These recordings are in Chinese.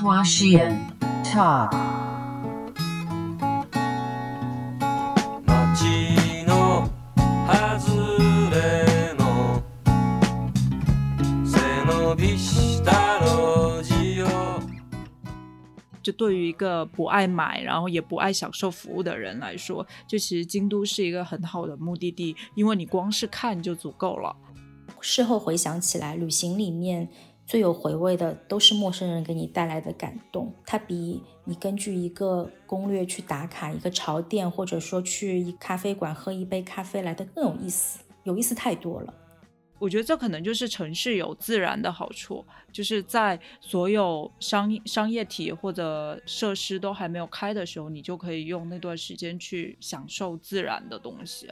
Huaxian Talk。街の外れの背伸びした路地を就对于一个不爱买，然后也不爱享受服务的人来说，就其实京都是一个很好的目的地，因为你光是看就足够了。事后回想起来，旅行里面 最有回味的都是陌生人给你带来的感动，它比你根据一个攻略去打卡一个潮店，或者说去一咖啡馆喝一杯咖啡来的更有意思，有意思太多了。我觉得这可能就是城市有自然的好处，就是在所有商商业体或者设施都还没有开的时候，你就可以用那段时间去享受自然的东西。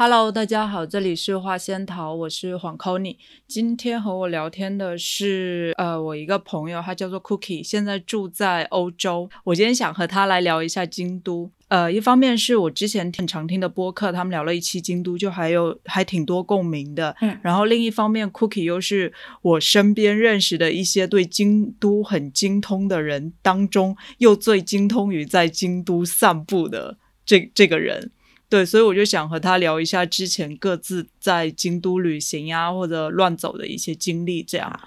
Hello，大家好，这里是花仙桃，我是黄 c o n y 今天和我聊天的是呃我一个朋友，他叫做 Cookie，现在住在欧洲。我今天想和他来聊一下京都。呃，一方面是我之前挺常听的播客，他们聊了一期京都，就还有还挺多共鸣的。嗯然后另一方面，Cookie 又是我身边认识的一些对京都很精通的人当中，又最精通于在京都散步的这这个人。对，所以我就想和他聊一下之前各自在京都旅行呀，或者乱走的一些经历，这样。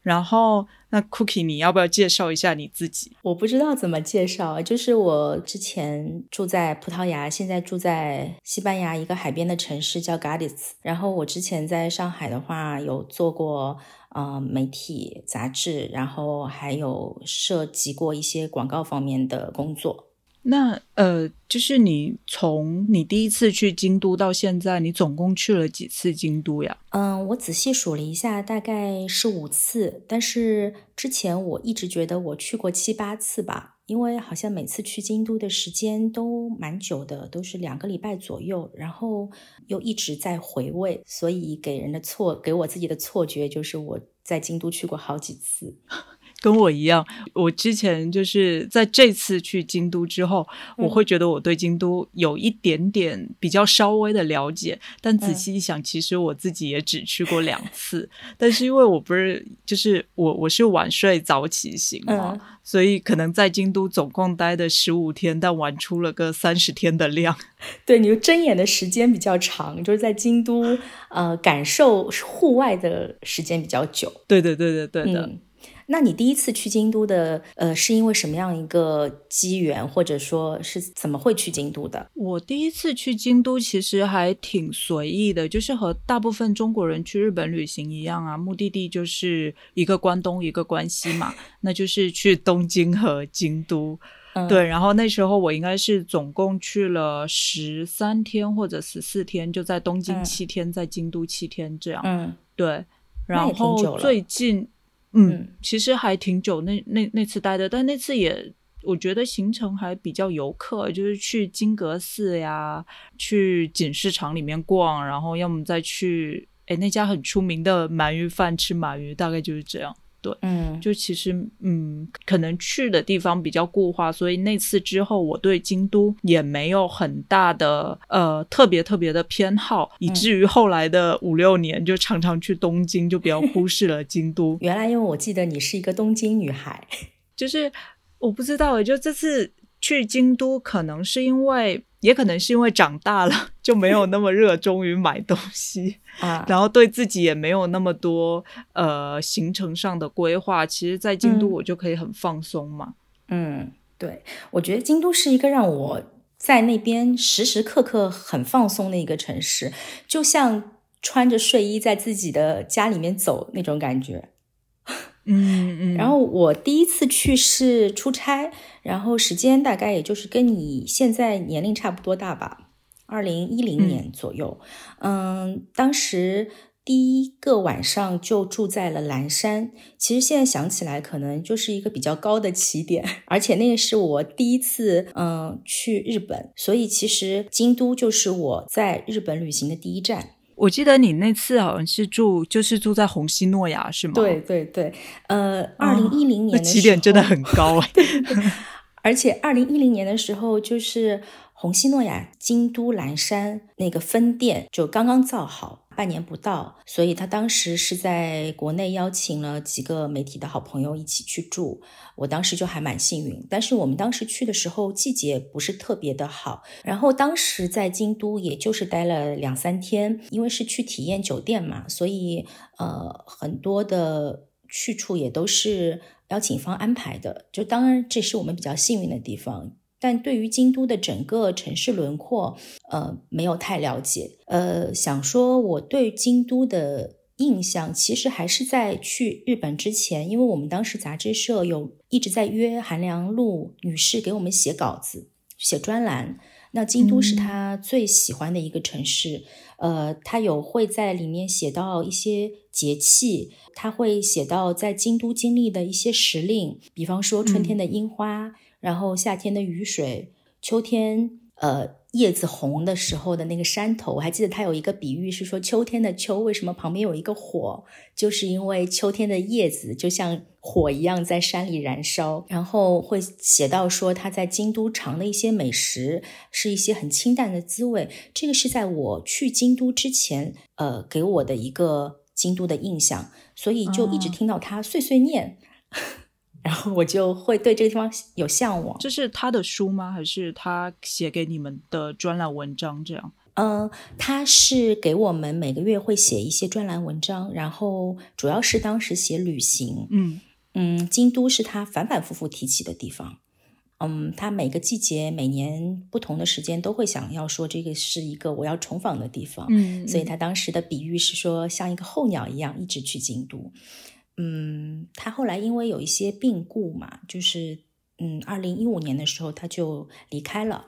然后，那 Cookie，你要不要介绍一下你自己？我不知道怎么介绍，就是我之前住在葡萄牙，现在住在西班牙一个海边的城市叫 gardis。然后我之前在上海的话，有做过呃媒体杂志，然后还有涉及过一些广告方面的工作。那呃，就是你从你第一次去京都到现在，你总共去了几次京都呀？嗯，我仔细数了一下，大概是五次。但是之前我一直觉得我去过七八次吧，因为好像每次去京都的时间都蛮久的，都是两个礼拜左右，然后又一直在回味，所以给人的错给我自己的错觉就是我在京都去过好几次。跟我一样，我之前就是在这次去京都之后，嗯我会觉得我对京都有一点点比较稍微的了解，但仔细一想，其实我自己也只去过两次。但是因为我不是，就是我我是晚睡早起型嘛，嗯所以可能在京都总共待的十五天，但玩出了个三十天的量。对，你就睁眼的时间比较长，就是在京都呃感受户外的时间比较久。对对对对对的。嗯，那你第一次去京都的，呃，是因为什么样一个机缘，或者说是怎么会去京都的？我第一次去京都其实还挺随意的，就是和大部分中国人去日本旅行一样啊，目的地就是一个关东，一个关西嘛，那就是去东京和京都。嗯对，然后那时候我应该是总共去了十三天或者十四天，就在东京嗯七天，在京都七天这样。嗯对，然后最近，嗯，其实还挺久，那那那次待的，但那次也我觉得行程还比较游客，就是去金阁寺呀，去锦市场里面逛，然后要么再去哎那家很出名的鳗鱼饭吃鳗鱼，大概就是这样。嗯就其实，嗯，可能去的地方比较固化，所以那次之后，我对京都也没有很大的呃特别特别的偏好，以嗯至于后来的五六年就常常去东京，就比较忽视了京都。原来因为我记得你是一个东京女孩，就是我不知道诶，就这次去京都，可能是因为，也可能是因为长大了，就没有那么热衷于买东西。啊，然后对自己也没有那么多呃行程上的规划，其实，在京都嗯我就可以很放松嘛。嗯，对，我觉得京都是一个让我在那边时时刻刻很放松的一个城市，就像穿着睡衣在自己的家里面走那种感觉。嗯嗯，然后我第一次去是出差，然后时间大概也就是跟你现在年龄差不多大吧，二零一零年左右。嗯当时第一个晚上就住在了蓝山。其实现在想起来，可能就是一个比较高的起点，而且那个是我第一次嗯去日本，所以其实京都就是我在日本旅行的第一站。我记得你那次好像是住，就是住在红西诺亚是吗？对，对对，呃，二零一零年那的起点真的很高哎、而且二零一零年的时候，就是红西诺亚京都岚山那个分店就刚刚造好，半年不到，所以他当时是在国内邀请了几个媒体的好朋友一起去住。我当时就还蛮幸运，但是我们当时去的时候季节不是特别的好，然后当时在京都也就是待了两三天，因为是去体验酒店嘛，所以呃很多的去处也都是邀请方安排的，就当然这是我们比较幸运的地方。但对于京都的整个城市轮廓，呃，没有太了解。呃，想说我对京都的印象，其实还是在去日本之前，因为我们当时杂志社有一直在约韩良露女士给我们写稿子、写专栏。那京都是她最喜欢的一个城市，呃，她有会在里面写到一些节气，她会写到在京都经历的一些时令，比方说春天的樱花。然后夏天的雨水，秋天呃叶子红的时候的那个山头，我还记得他有一个比喻是说秋天的秋为什么旁边有一个火，就是因为秋天的叶子就像火一样在山里燃烧。然后会写到说他在京都尝的一些美食是一些很清淡的滋味，这个是在我去京都之前呃给我的一个京都的印象，所以就一直听到他碎碎念。然后我就会对这个地方有向往。这是他的书吗？还是他写给你们的专栏文章？这样？嗯，他是给我们每个月会写一些专栏文章，然后主要是当时写旅行。嗯嗯，京都是他反反复复提起的地方。嗯，他每个季节、每年不同的时间都会想要说这个是一个我要重访的地方。嗯，所以他当时的比喻是说像一个候鸟一样一直去京都。嗯，他后来因为有一些病故嘛，就是嗯，二零一五年的时候他就离开了，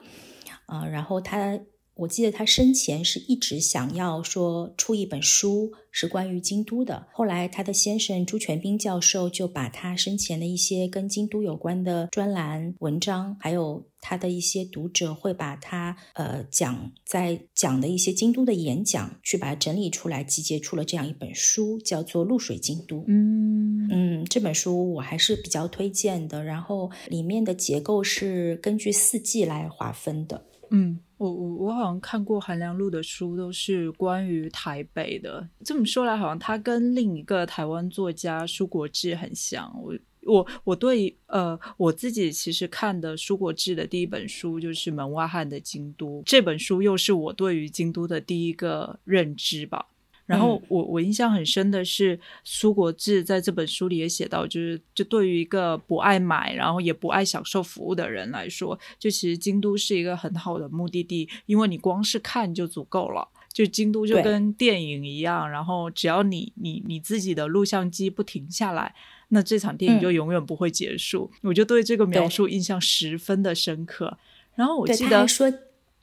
啊，然后他。我记得他生前是一直想要说出一本书，是关于京都的。后来他的先生朱全斌教授就把他生前的一些跟京都有关的专栏文章，还有他的一些读者会把他呃讲在讲的一些京都的演讲，去把它整理出来，集结出了这样一本书，叫做《露水京都》。嗯嗯，这本书我还是比较推荐的。然后里面的结构是根据四季来划分的。嗯。我我我好像看过韩良露的书，都是关于台北的。这么说来，好像他跟另一个台湾作家舒国治很像。我我我对呃我自己其实看的舒国治的第一本书就是《门外汉的京都》，这本书又是我对于京都的第一个认知吧。然后我我印象很深的是苏国志在这本书里也写到，就是就对于一个不爱买，然后也不爱享受服务的人来说，就其实京都是一个很好的目的地，因为你光是看就足够了。就京都就跟电影一样，然后只要你你你自己的录像机不停下来，那这场电影就永远不会结束。我就对这个描述印象十分的深刻。然后我记得说，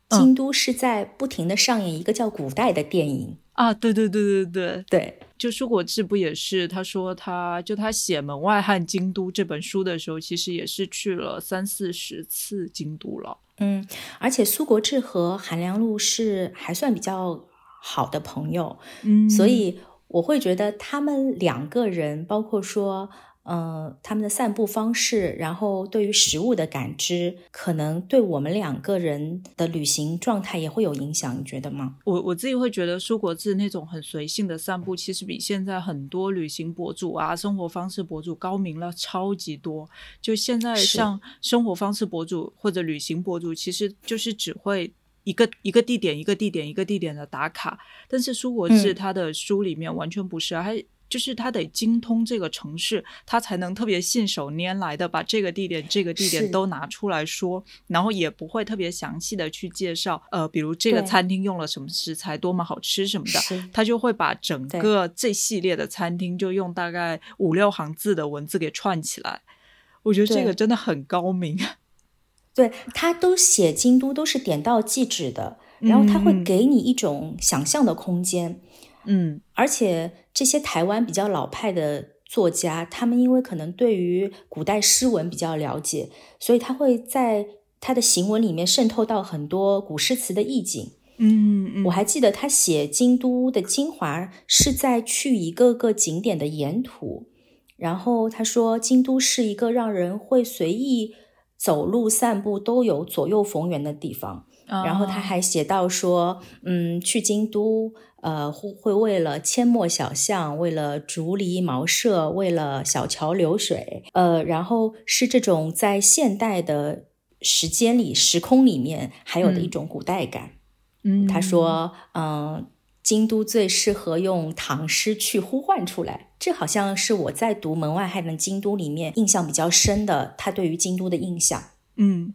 京都是在不停的上演一个叫古代的电影。啊，对对对对对对，就舒国志不也是？他说，他就他写《门外汉京都》这本书的时候，其实也是去了三四十次京都了。嗯，而且苏国志和韩良露是还算比较好的朋友，嗯，所以我会觉得他们两个人，包括说。嗯，他们的散步方式，然后对于食物的感知，可能对我们两个人的旅行状态也会有影响，你觉得吗？我我自己会觉得，舒国志那种很随性的散步，其实比现在很多旅行博主啊、生活方式博主高明了超级多。就现在像生活方式博主或者旅行博主，其实就是只会一个一个地点、一个地点、一个地点的打卡，但是苏国志他的书里面完全不是，还。就是他得精通这个城市，他才能特别信手拈来的把这个地点、这个地点都拿出来说，然后也不会特别详细的去介绍，呃，比如这个餐厅用了什么食材，多么好吃什么的，他就会把整个这系列的餐厅就用大概五六行字的文字给串起来。我觉得这个真的很高明。对他都写京都都是点到即止的，然后他会给你一种想象的空间。嗯，而且这些台湾比较老派的作家，他们因为可能对于古代诗文比较了解，所以他会在他的行文里面渗透到很多古诗词的意境。嗯，我还记得他写京都的精华是在去一个个景点的沿途，然后他说京都是一个让人会随意走路散步都有左右逢源的地方。然后他还写到说，嗯，去京都，呃，会会为了阡陌小巷，为了竹篱茅舍，为了小桥流水，呃，然后是这种在现代的时间里、时空里面还有的一种古代感。嗯，他说，嗯，京都最适合用唐诗去呼唤出来。这好像是我在读《门外汉的京都》里面印象比较深的，他对于京都的印象。嗯。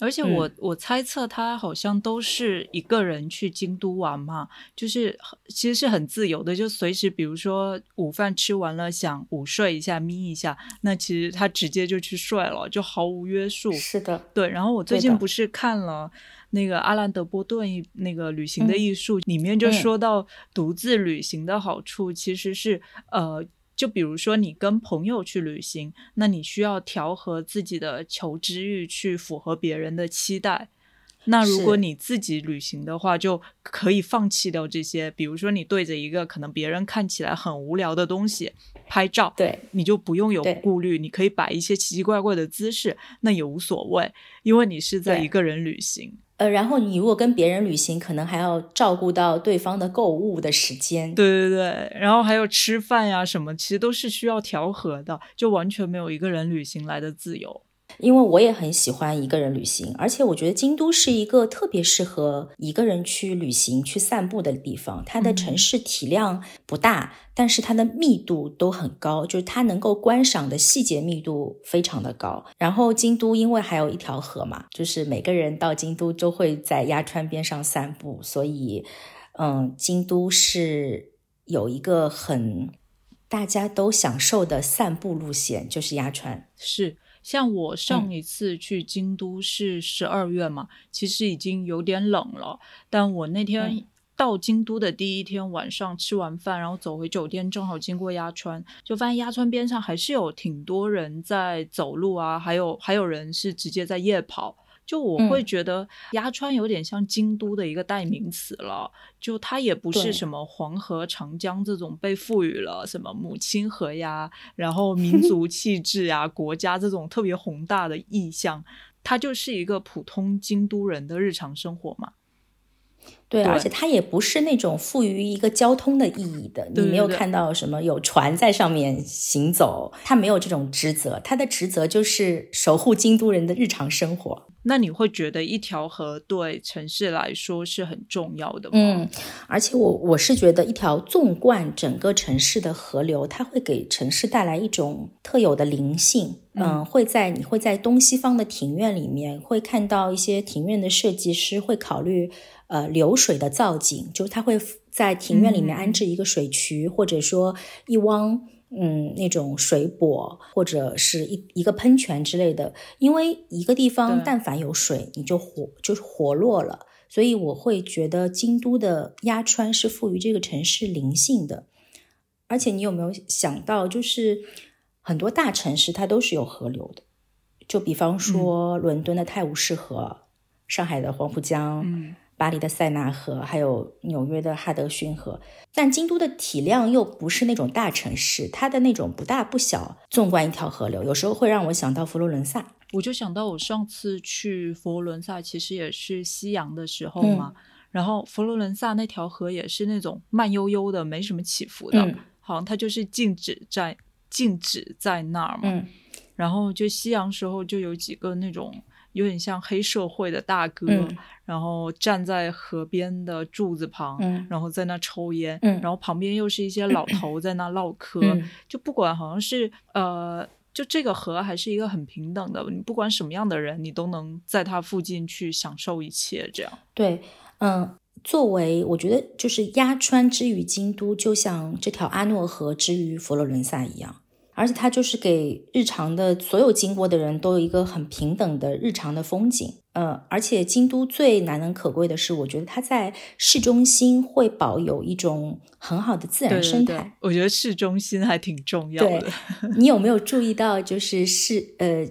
而且我、嗯我猜测他好像都是一个人去京都玩嘛，就是其实是很自由的，就随时比如说午饭吃完了想午睡一下眯一下，那其实他直接就去睡了，就毫无约束。是的，对，然后我最近不是看了那个阿兰德波顿那个旅行的嗯艺术，里面就嗯说到独自旅行的好处，其实是呃。就比如说，你跟朋友去旅行，那你需要调和自己的求知欲，去符合别人的期待。那如果你自己旅行的话，就可以放弃掉这些。比如说，你对着一个可能别人看起来很无聊的东西拍照，对，你就不用有顾虑，你可以摆一些奇奇怪怪的姿势，那也无所谓，因为你是在一个人旅行。呃，然后你如果跟别人旅行，可能还要照顾到对方的购物的时间。对对对，然后还有吃饭呀什么，其实都是需要调和的，就完全没有一个人旅行来的自由。因为我也很喜欢一个人旅行，而且我觉得京都是一个特别适合一个人去旅行、去散步的地方。它的城市体量不大，但是它的密度都很高，就是它能够观赏的细节密度非常的高。然后京都因为还有一条河嘛，就是每个人到京都都会在鸭川边上散步，所以，嗯，京都是有一个很大家都享受的散步路线，就是鸭川。是，像我上嗯一次去京都是十二月嘛，其实已经有点冷了，但我那天嗯到京都的第一天晚上吃完饭，然后走回酒店，正好经过鸭川，就发现鸭川边上还是有挺多人在走路啊，还有还有人是直接在夜跑。就我会嗯觉得鸭川有点像京都的一个代名词了，就它也不是什么黄河、长江这种被赋予了什么母亲河呀，然后民 族气质呀、国家这种特别宏大的意象，它就是一个普通京都人的日常生活嘛。对，对而且它也不是那种赋予一个交通的意义的，你没有看到什么有船在上面行走，它没有这种职责，它的职责就是守护京都人的日常生活。那你会觉得一条河对城市来说是很重要的吗？嗯，而且我我是觉得一条纵贯整个城市的河流，它会给城市带来一种特有的灵性。嗯，会在你会在东西方的庭院里面会看到一些庭院的设计师会考虑呃流水的造景，就是它会在庭院里面安置一个水渠，或者说一汪。嗯，那种水泊或者是一一个喷泉之类的，因为一个地方但凡有水，你就活就是活络了。所以我会觉得京都的鸭川是赋予这个城市灵性的。而且你有没有想到，就是很多大城市它都是有河流的，就比方说伦敦的泰晤士河、上海的黄浦江、嗯巴黎的塞纳河，还有纽约的哈德逊河。但京都的体量又不是那种大城市，它的那种不大不小，纵贯一条河流，有时候会让我想到佛罗伦萨。我就想到我上次去佛罗伦萨，其实也是夕阳的时候嗯嘛。然后佛罗伦萨那条河也是那种慢悠悠的，没什么起伏的，嗯好像它就是静止在静止在那儿嘛。嗯然后就夕阳时候就有几个那种有点像黑社会的大哥，嗯然后站在河边的柱子旁，嗯然后在那抽烟，嗯然后旁边又是一些老头在那唠 嗑，嗯就不管好像是呃。就这个河还是一个很平等的，你不管什么样的人，你都能在它附近去享受一切。这样，对，嗯，作为我觉得就是鸭川之于京都，就像这条阿诺河之于佛罗伦萨一样，而且它就是给日常的所有经过的人都有一个很平等的日常的风景。呃，而且京都最难能可贵的是，我觉得它在市中心会保有一种很好的自然生态。对对，我觉得市中心还挺重要对的。你有没有注意到，就是市呃，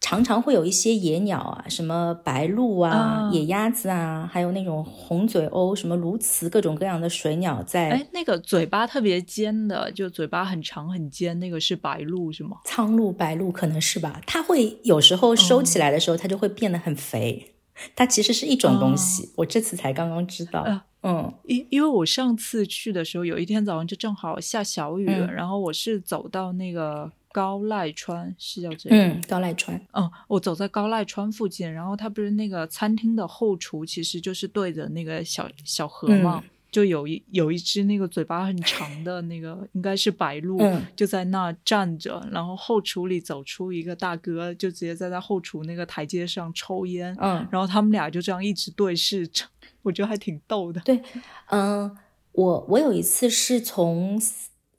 常常会有一些野鸟啊，什么白鹭啊、啊野鸭子啊，还有那种红嘴鸥、什么鸬鹚，各种各样的水鸟在哎，那个嘴巴特别尖的，就嘴巴很长很尖，那个是白鹭是吗？苍鹭、白鹭，可能是吧？它会有时候收起来的时候，它就会变得很肥。它其实是一种东西，我这次才刚刚知道。呃嗯因因为我上次去的时候，有一天早上就正好下小雨然后我是走到那个高濑川，是叫这个，嗯，高濑川，嗯，我走在高濑川附近，然后它不是那个餐厅的后厨，其实就是对着那个小小河嘛，嗯就有一有一只那个嘴巴很长的那个，应该是白鹭，嗯。就在那站着，然后后厨里走出一个大哥，就直接在他后厨那个台阶上抽烟，嗯，然后他们俩就这样一直对视着，我觉得还挺逗的。对，嗯，我我有一次是从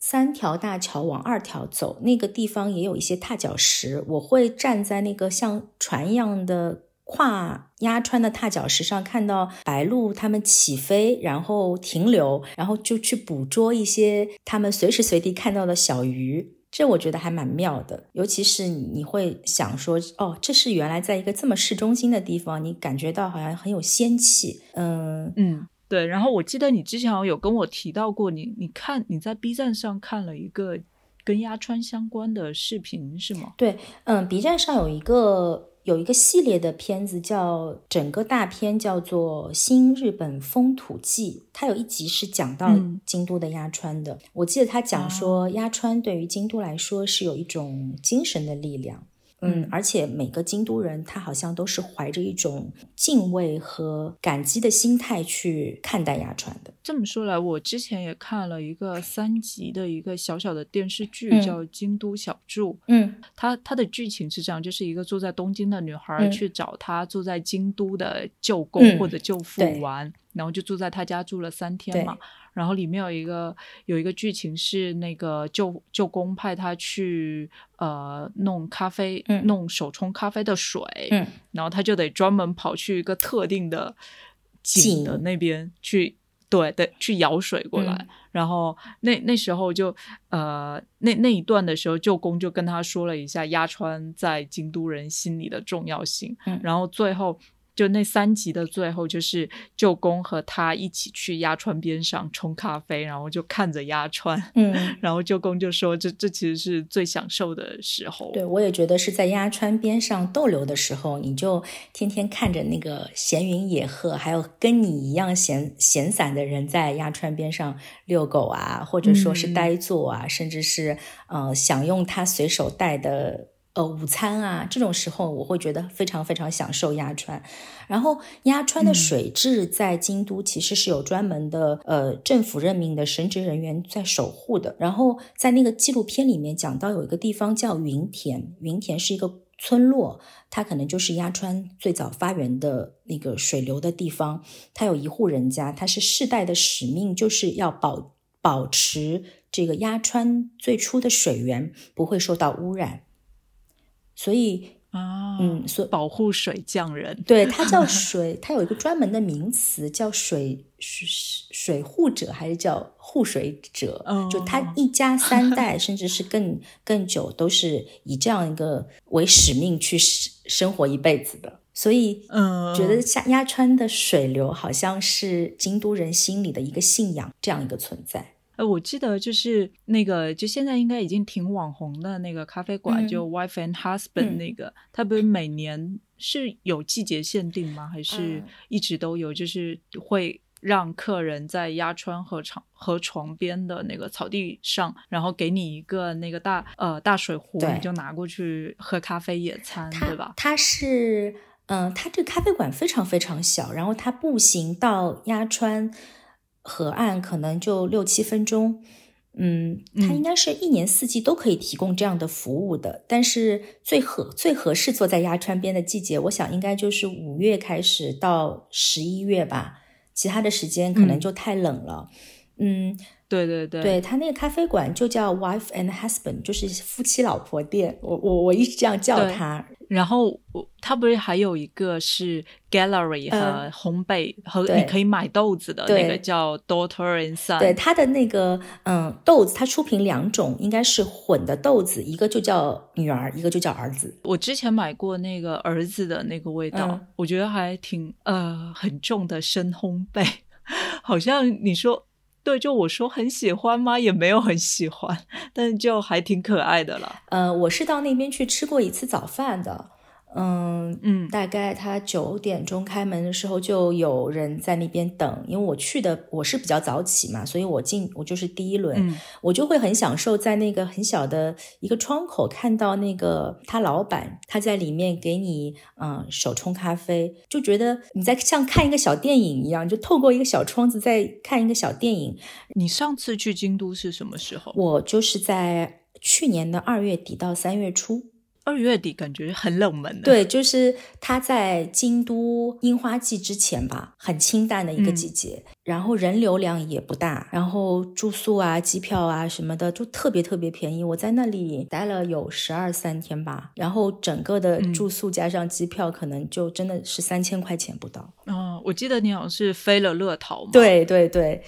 三条大桥往二条走，那个地方也有一些踏脚石，我会站在那个像船一样的跨鸭川的踏脚石上，看到白鹭它们起飞，然后停留，然后就去捕捉一些它们随时随地看到的小鱼。这我觉得还蛮妙的，尤其是你会想说，哦，这是原来在一个这么市中心的地方，你感觉到好像很有仙气，嗯，嗯，对。然后我记得你之前有跟我提到过，你你看你在 B 站上看了一个跟鸭川相关的视频是吗？对，嗯，B 站上有一个有一个系列的片子叫整个大片叫做《新日本风土记》，它有一集是讲到嗯京都的鸭川的。我记得他讲说，鸭川对于京都来说是有一种精神的力量。嗯嗯，而且每个京都人他好像都是怀着一种敬畏和感激的心态去看待鸭川的。这么说来，我之前也看了一个三集的一个小小的电视剧，嗯。叫《京都小筑》。嗯。它它的剧情是这样，就是一个住在东京的女孩嗯。去找她住在京都的舅公嗯或者舅父对。玩，然后就住在他家住了三天嘛。然后里面有一个有一个剧情是那个舅舅公派他去呃弄咖啡，嗯弄手冲咖啡的水，嗯然后他就得专门跑去一个特定的井的那边去，对对，去舀水过来。嗯然后那那时候就呃那那一段的时候，舅公就跟他说了一下鸭川在京都人心里的重要性。嗯然后最后就那三集的最后，就是舅公和他一起去鸭川边上冲咖啡，然后就看着鸭川。嗯，然后舅公就说这：“这其实是最享受的时候。”对，我也觉得是在鸭川边上逗留的时候，你就天天看着那个闲云野鹤，还有跟你一样闲闲散的人在鸭川边上遛狗啊，或者说是嗯呆坐啊，甚至是呃享用他随手带的。呃，午餐啊，这种时候我会觉得非常非常享受鸭川。然后鸭川的嗯水质在京都其实是有专门的呃政府任命的神职人员在守护的。然后在那个纪录片里面讲到有一个地方叫云田，云田是一个村落，它可能就是鸭川最早发源的那个水流的地方。它有一户人家，它是世代的使命，就是要保保持这个鸭川最初的水源不会受到污染。所以，啊，嗯，所保护水匠人。对，它叫 水，它有一个专门的名词叫水水水护者，还是叫护水者？哦就他一家三代，甚至是更更久，都是以这样一个为使命去生生活一辈子的。所以，嗯，觉得下鸭川的水流好像是京都人心里的一个信仰，这样一个存在。呃，我记得就是那个，就现在应该已经挺网红的那个咖啡馆，嗯就 Wife and 嗯 Husband 那个，它不是每年是有季节限定吗？还是嗯一直都有？就是会让客人在鸭川河床河床边的那个草地上，然后给你一个那个大呃大水壶，你就拿过去喝咖啡野餐，对吧？它是，嗯、它这个咖啡馆非常非常小，然后它步行到鸭川河岸可能就六七分钟。嗯，它嗯应该是一年四季都可以提供这样的服务的，但是最合最合适坐在鸭川边的季节，我想应该就是五月开始到十一月吧，其他的时间可能嗯就太冷了。嗯，对对对对他那个咖啡馆就叫 Wife and Husband，就是夫妻老婆店。我我我一直这样叫对它。然后我它不是还有一个是 gallery 和嗯烘焙、和你可以买豆子的那个叫 Daughter and Son。对它的那个嗯豆子，它出品两种，应该是混的豆子，一个就叫女儿，一个就叫儿子。我之前买过那个儿子的那个味道，嗯我觉得还挺呃很重的深烘焙，好像你说对，就我说很喜欢吗？也没有很喜欢，但就还挺可爱的了。呃，我是到那边去吃过一次早饭的。嗯嗯大概他九点钟开门的时候，就有人在那边等。因为我去的我是比较早起嘛，所以我进我就是第一轮，嗯我就会很享受在那个很小的一个窗口看到那个他老板他在里面给你嗯手冲咖啡，就觉得你在像看一个小电影一样，就透过一个小窗子在看一个小电影。你上次去京都是什么时候？我就是在去年的二月底到三月初。二月底感觉很冷门的。，对，就是它在京都樱花季之前吧，很清淡的一个季节，然后人流量也不大，然后住宿啊、机票啊什么的就特别特别便宜。我在那里待了有十二三天吧，然后整个的嗯住宿加上机票，可能就真的是三千块钱不到。哦，我记得你好像是飞了乐桃嘛。，对对对，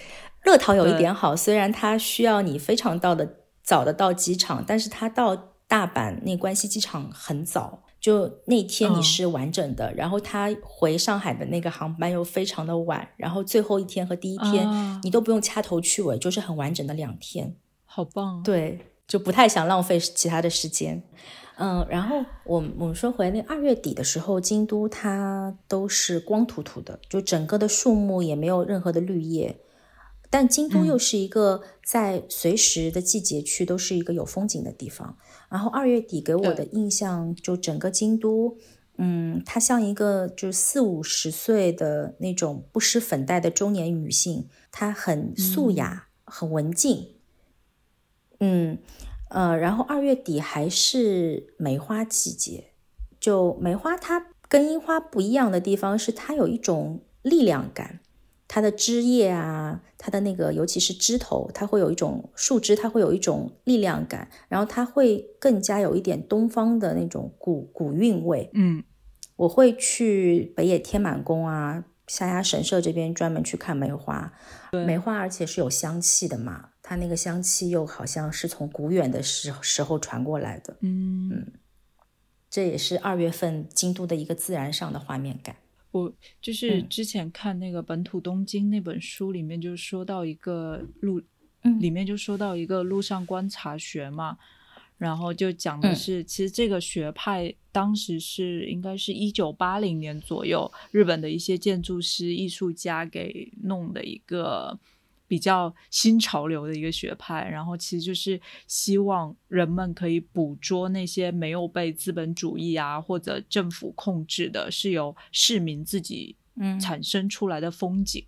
乐桃有一点好，虽然它需要你非常到的早的到机场，但是它到大阪那关西机场很早，就那天你嗯是完整的，然后他回上海的那个航班又非常的晚，然后最后一天和第一天、啊你都不用掐头去尾，就是很完整的两天。好棒。，对，就不太想浪费其他的时间。嗯，然后我我们说回那二月底的时候，京都它都是光秃秃的，就整个的树木也没有任何的绿叶。但京都嗯又是一个在随时的季节去都是一个有风景的地方。然后二月底给我的印象，就整个京都，嗯，她像一个就四五十岁的那种不施粉黛的中年女性，她很素雅，很文静，嗯，呃，然后二月底还是梅花季节，就梅花它跟樱花不一样的地方是它有一种力量感，它的枝叶啊，它的那个尤其是枝头，它会有一种树枝，它会有一种力量感，然后它会更加有一点东方的那种古古韵味。嗯我会去北野天满宫啊、下鸭神社这边专门去看梅花，梅花而且是有香气的嘛，它那个香气又好像是从古远的时时候传过来的，嗯，这也是二月份京都的一个自然上的画面感。我就是嗯。之前看那个《本土东京》那本书里面，就说到一个路，嗯。里面就说到一个路上观察学嘛，然后就讲的嗯。是，其实这个学派当时是应该是一九八零年左右，日本的一些建筑师、艺术家给弄的一个比较新潮流的一个学派，然后其实就是希望人们可以捕捉那些没有被资本主义啊或者政府控制的，是由市民自己嗯产生出来的风景。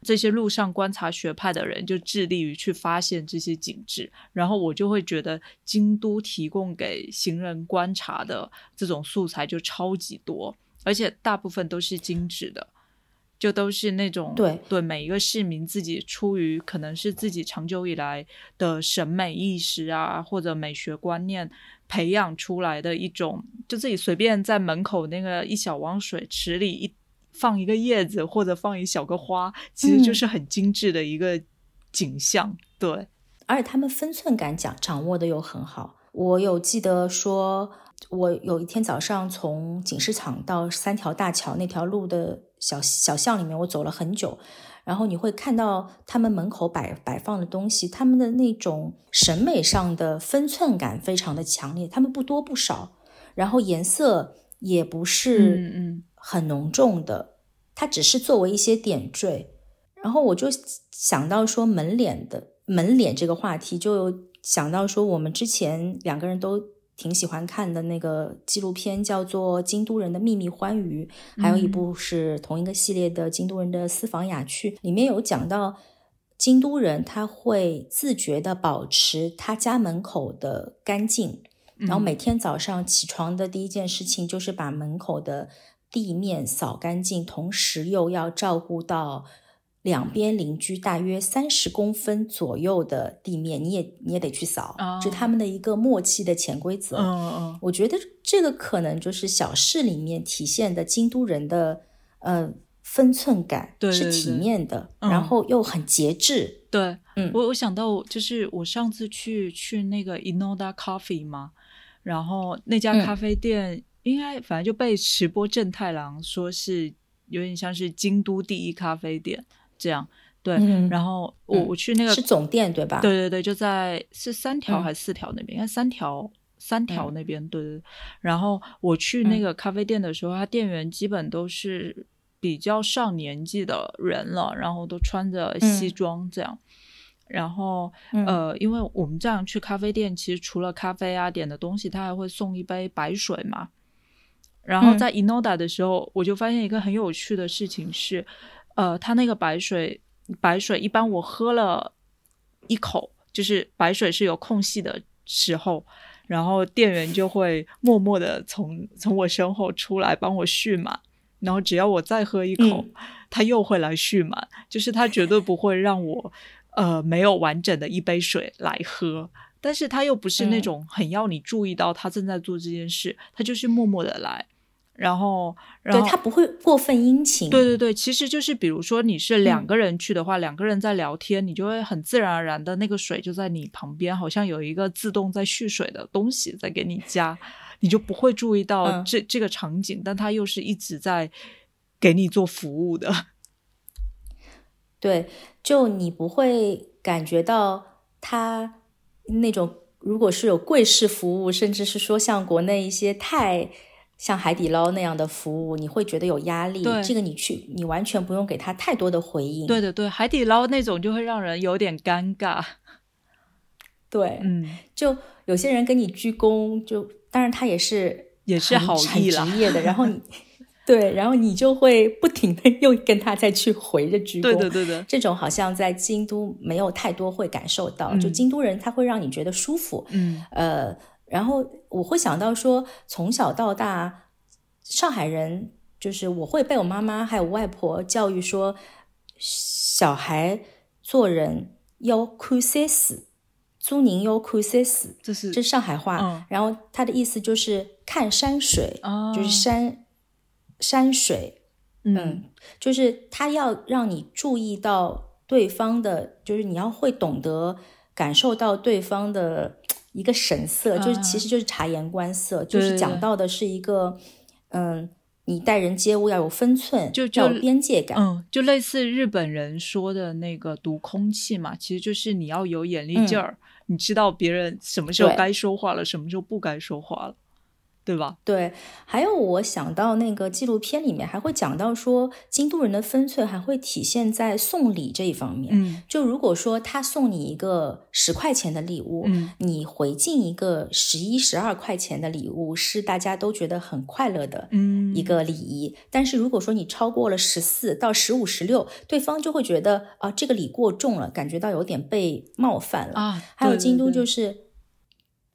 这些路上观察学派的人就致力于去发现这些景致，然后我就会觉得京都提供给行人观察的这种素材就超级多，而且大部分都是精致的，就都是那种对对每一个市民自己出于可能是自己长久以来的审美意识啊或者美学观念培养出来的一种，就自己随便在门口那个一小汪水池里一放一个叶子或者放一小个花，其实就是很精致的一个景象。对，而且他们分寸感掌掌握的又很好。我有记得说，我有一天早上从锦市场到三条大桥那条路的小小巷里面，我走了很久，然后你会看到他们门口摆摆放的东西，他们的那种审美上的分寸感非常的强烈，他们不多不少，然后颜色也不嗯是嗯。很浓重的，它只是作为一些点缀。然后我就想到说门脸的门脸这个话题，就想到说我们之前两个人都挺喜欢看的那个纪录片，叫做《京都人的秘密欢愉》，还有一部是同一个系列的《京都人的私房雅趣》，里面有讲到京都人他会自觉的保持他家门口的干净，然后每天早上起床的第一件事情就是把门口的地面扫干净，同时又要照顾到两边邻居大约三十公分左右的地面，你也你也得去扫，是他们的一个默契的潜规则。嗯嗯。我觉得这个可能就是小事里面体现的京都人的呃分寸感，对对是体面的，嗯。然后又很节制。对，嗯。我我想到就是我上次去去那个 Inoda Coffee 嘛，然后那家嗯。咖啡店应该反正就被池波正太郎说是有点像是京都第一咖啡店这样。对，嗯然后我嗯我去那个是总店对吧？对对对，就在是三条嗯还是四条那边？应该三条三条那边，对对。然后我去那个咖啡店的时候，他店员基本都是比较上年纪的人了，然后都穿着西装这样。然后呃，因为我们这样去咖啡店，其实除了咖啡啊点的东西，他还会送一杯白水嘛。然后在 Inoda 的时候，我就发现一个很有趣的事情是，呃，他那个白水白水一般我喝了一口，就是白水是有空隙的时候。然后店员就会默默的从从我身后出来帮我续满，然后只要我再喝一口，他又会来续满，就是他绝对不会让我呃没有完整的一杯水来喝，但是他又不是那种很要你注意到他正在做这件事，他就是默默的来。然后，然后他不会过分殷勤。对对对，其实就是比如说你是两个人去的话，两个人在聊天，你就会很自然而然的那个水就在你旁边，好像有一个自动在蓄水的东西在给你加，你就不会注意到这这个场景，但他又是一直在给你做服务的。对，就你不会感觉到他那种，如果是有贵式服务，甚至是说像国内一些太。像海底捞那样的服务，你会觉得有压力。这个你去，你完全不用给他太多的回应。对对对，海底捞那种就会让人有点尴尬。对，嗯，就有些人跟你鞠躬，就当然他也是也是好意职业的，然后你 对，然后你就会不停的又跟他再去回着鞠躬。对对对对，这种好像在京都没有太多会感受到，就京都人他会让你觉得舒服。嗯，呃。然后我会想到说，从小到大，上海人就是我会被我妈妈还有外婆教育说，小孩做人要看山水，做人要看山水，这是这是上海话。然后他的意思就是看山水，就是山山水，嗯，就是他要让你注意到对方的，就是你要会懂得感受到对方的。一个神色，就是其实就是察言观色，就是讲到的是一个，嗯，你待人接物要有分寸，就要有边界感，嗯，就类似日本人说的那个读空气嘛，其实就是你要有眼力劲儿，你知道别人什么时候该说话了，什么时候不该说话了。对吧？对，还有我想到那个纪录片里面还会讲到说，京都人的分寸还会体现在送礼这一方面。嗯，就如果说他送你一个十块钱的礼物，嗯，你回敬一个十一、十二块钱的礼物，是大家都觉得很快乐的，嗯，一个礼仪。但是如果说你超过了十四到十五、十六，对方就会觉得啊，这个礼过重了，感觉到有点被冒犯了啊。还有京都就是。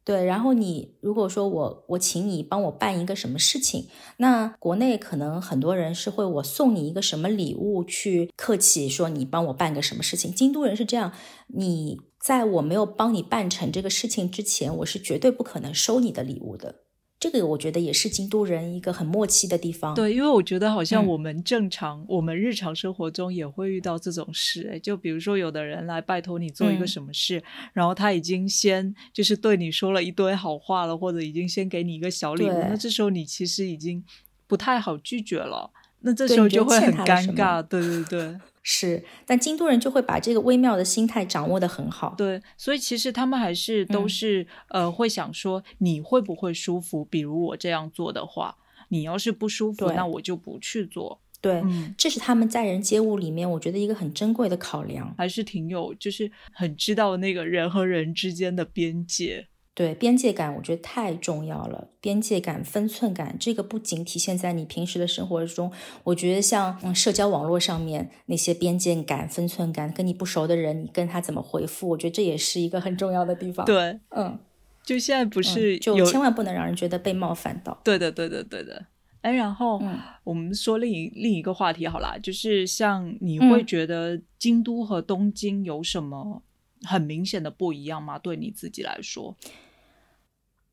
对，然后你如果说我我请你帮我办一个什么事情，那国内可能很多人是会我送你一个什么礼物去客气说你帮我办个什么事情。京都人是这样，你在我没有帮你办成这个事情之前，我是绝对不可能收你的礼物的。这个我觉得也是京都人一个很默契的地方。对，因为我觉得好像我们正常，我们日常生活中也会遇到这种事。哎，就比如说有的人来拜托你做一个什么事，然后他已经先就是对你说了一堆好话了，或者已经先给你一个小礼物，那这时候你其实已经不太好拒绝了。那这时候就会很尴尬。对对对。是，但京都人就会把这个微妙的心态掌握的很好。对，所以其实他们还是都是呃，会想说你会不会舒服？比如我这样做的话，你要是不舒服，那我就不去做。对，这是他们在人接物里面，我觉得一个很珍贵的考量，还是挺有，就是很知道那个人和人之间的边界。对边界感，我觉得太重要了。边界感、分寸感，这个不仅体现在你平时的生活中，我觉得像社交网络上面那些边界感、分寸感，跟你不熟的人，你跟他怎么回复，我觉得这也是一个很重要的地方。对，嗯，就现在不是，就千万不能让人觉得被冒犯到。对的，对的，对的。哎，然后我们说另一另一个话题好啦，就是像你会觉得京都和东京有什么很明显的不一样吗？对你自己来说？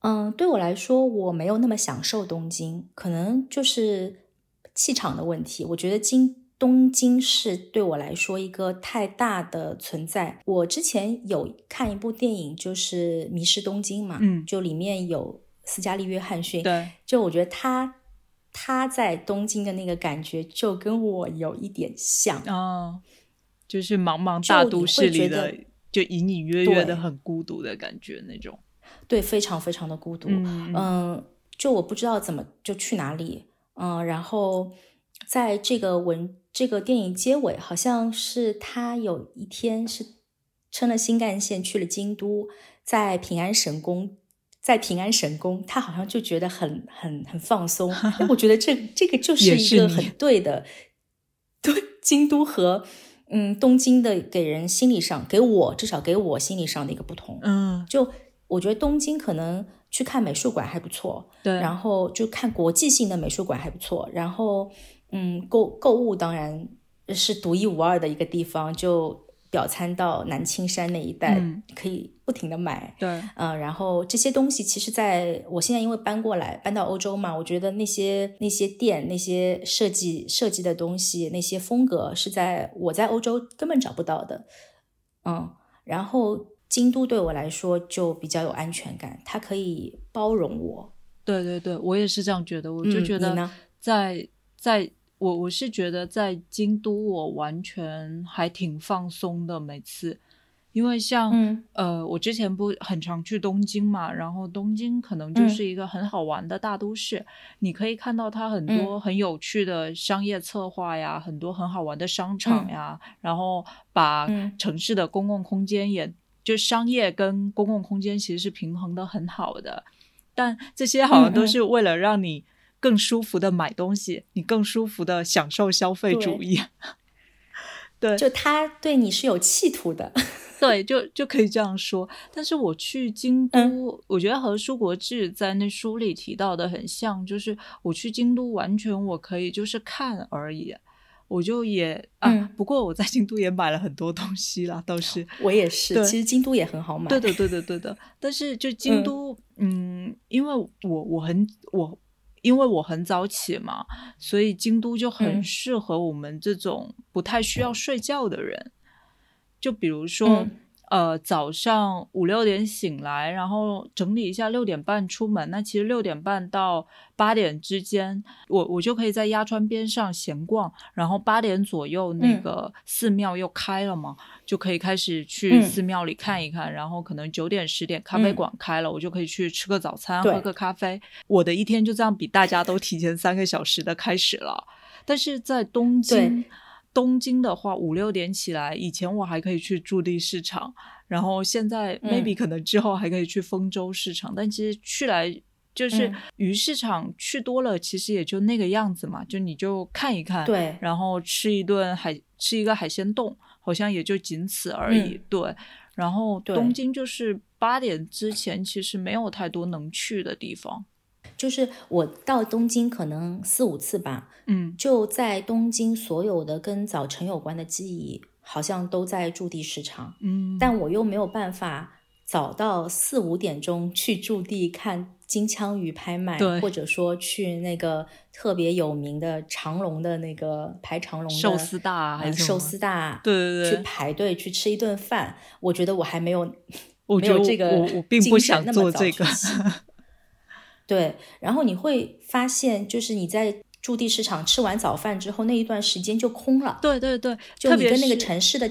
嗯，对我来说，我没有那么享受东京，可能就是气场的问题。我觉得京东京是对我来说一个太大的存在。我之前有看一部电影，就是《迷失东京》嘛，嗯，就里面有斯嘉丽·约翰逊，对，就我觉得他他在东京的那个感觉就跟我有一点像哦，就是茫茫大都市里的，就隐隐约约的很孤独的感觉那种。对，非常非常的孤独。嗯嗯，就我不知道怎么就去哪里。嗯，然后在这个文这个电影结尾，好像是他有一天是撑了新干线去了京都，在平安神宫，在平安神宫，他好像就觉得很很很放松。哎我觉得这这个就是一个很对的，对京都和嗯东京的给人心理上给我至少给我心理上的一个不同。嗯，就我觉得东京可能去看美术馆还不错，对，然后就看国际性的美术馆还不错，然后嗯，购购物当然是独一无二的一个地方，就表参道南青山那一带、嗯可以不停的买。对，嗯，然后这些东西其实在我现在因为搬过来，搬到欧洲嘛，我觉得那些那些店、那些设计设计的东西、那些风格是在我在欧洲根本找不到的。嗯，然后京都对我来说就比较有安全感，它可以包容我。对对对，我也是这样觉得。我就嗯觉得在在我我是觉得在京都，我完全还挺放松的，每次，因为像、嗯呃，我之前不很常去东京嘛，然后东京可能就嗯是一个很好玩的大都市，你可以看到它很多很有趣的商业策划呀，很多很好玩的商场呀，然后把嗯城市的公共空间也。就商业跟公共空间其实是平衡的很好的，但这些好像都是为了让你更舒服的买东西，你更舒服的享受消费主义。对就他对你是有企图的。对，就就可以这样说。但是我去京都，嗯我觉得和舒国志在那书里提到的很像，就是我去京都完全我可以就是看而已。我就也啊，嗯不过我在京都也买了很多东西啦，倒是。我也是，其实京都也很好买。对的，对的，对的。但是就京都，嗯因为我我很我因为我很早起嘛，所以京都就很嗯适合我们这种不太需要睡觉的人。就比如说，嗯呃，早上五六点醒来，然后整理一下，六点半出门。那其实六点半到八点之间，我我就可以在鸭川边上闲逛，然后八点左右那嗯个寺庙又开了嘛，就可以开始去嗯寺庙里看一看。然后可能九点十点咖啡嗯馆开了，我就可以去吃个早餐，喝个咖啡。我的一天就这样比大家都提前三个小时的开始了。但是在东京对，东京的话，五六点起来，以前我还可以去驻地市场，然后现在嗯。maybe 可能之后还可以去丰州市场，但其实去来就是嗯。鱼市场去多了，其实也就那个样子嘛，就你就看一看，对。然后吃一顿海，吃一个海鲜冻，好像也就仅此而已，嗯。对。然后东京就是八点之前，其实没有太多能去的地方，就是我到东京可能四五次吧，嗯。就在东京所有的跟早晨有关的记忆，好像都在驻地市场，嗯，但我又没有办法早到四五点钟去驻地看金枪鱼拍卖，或者说去那个特别有名的长隆的那个排长龙寿司大寿司大，对对对去排队去吃一顿饭，我觉得我还没有我觉得没有这个我我并不想那么早做这个，出席对，然后你会发现，就是你在驻地市场吃完早饭之后，那一段时间就空了。对对对，就你跟那个城市的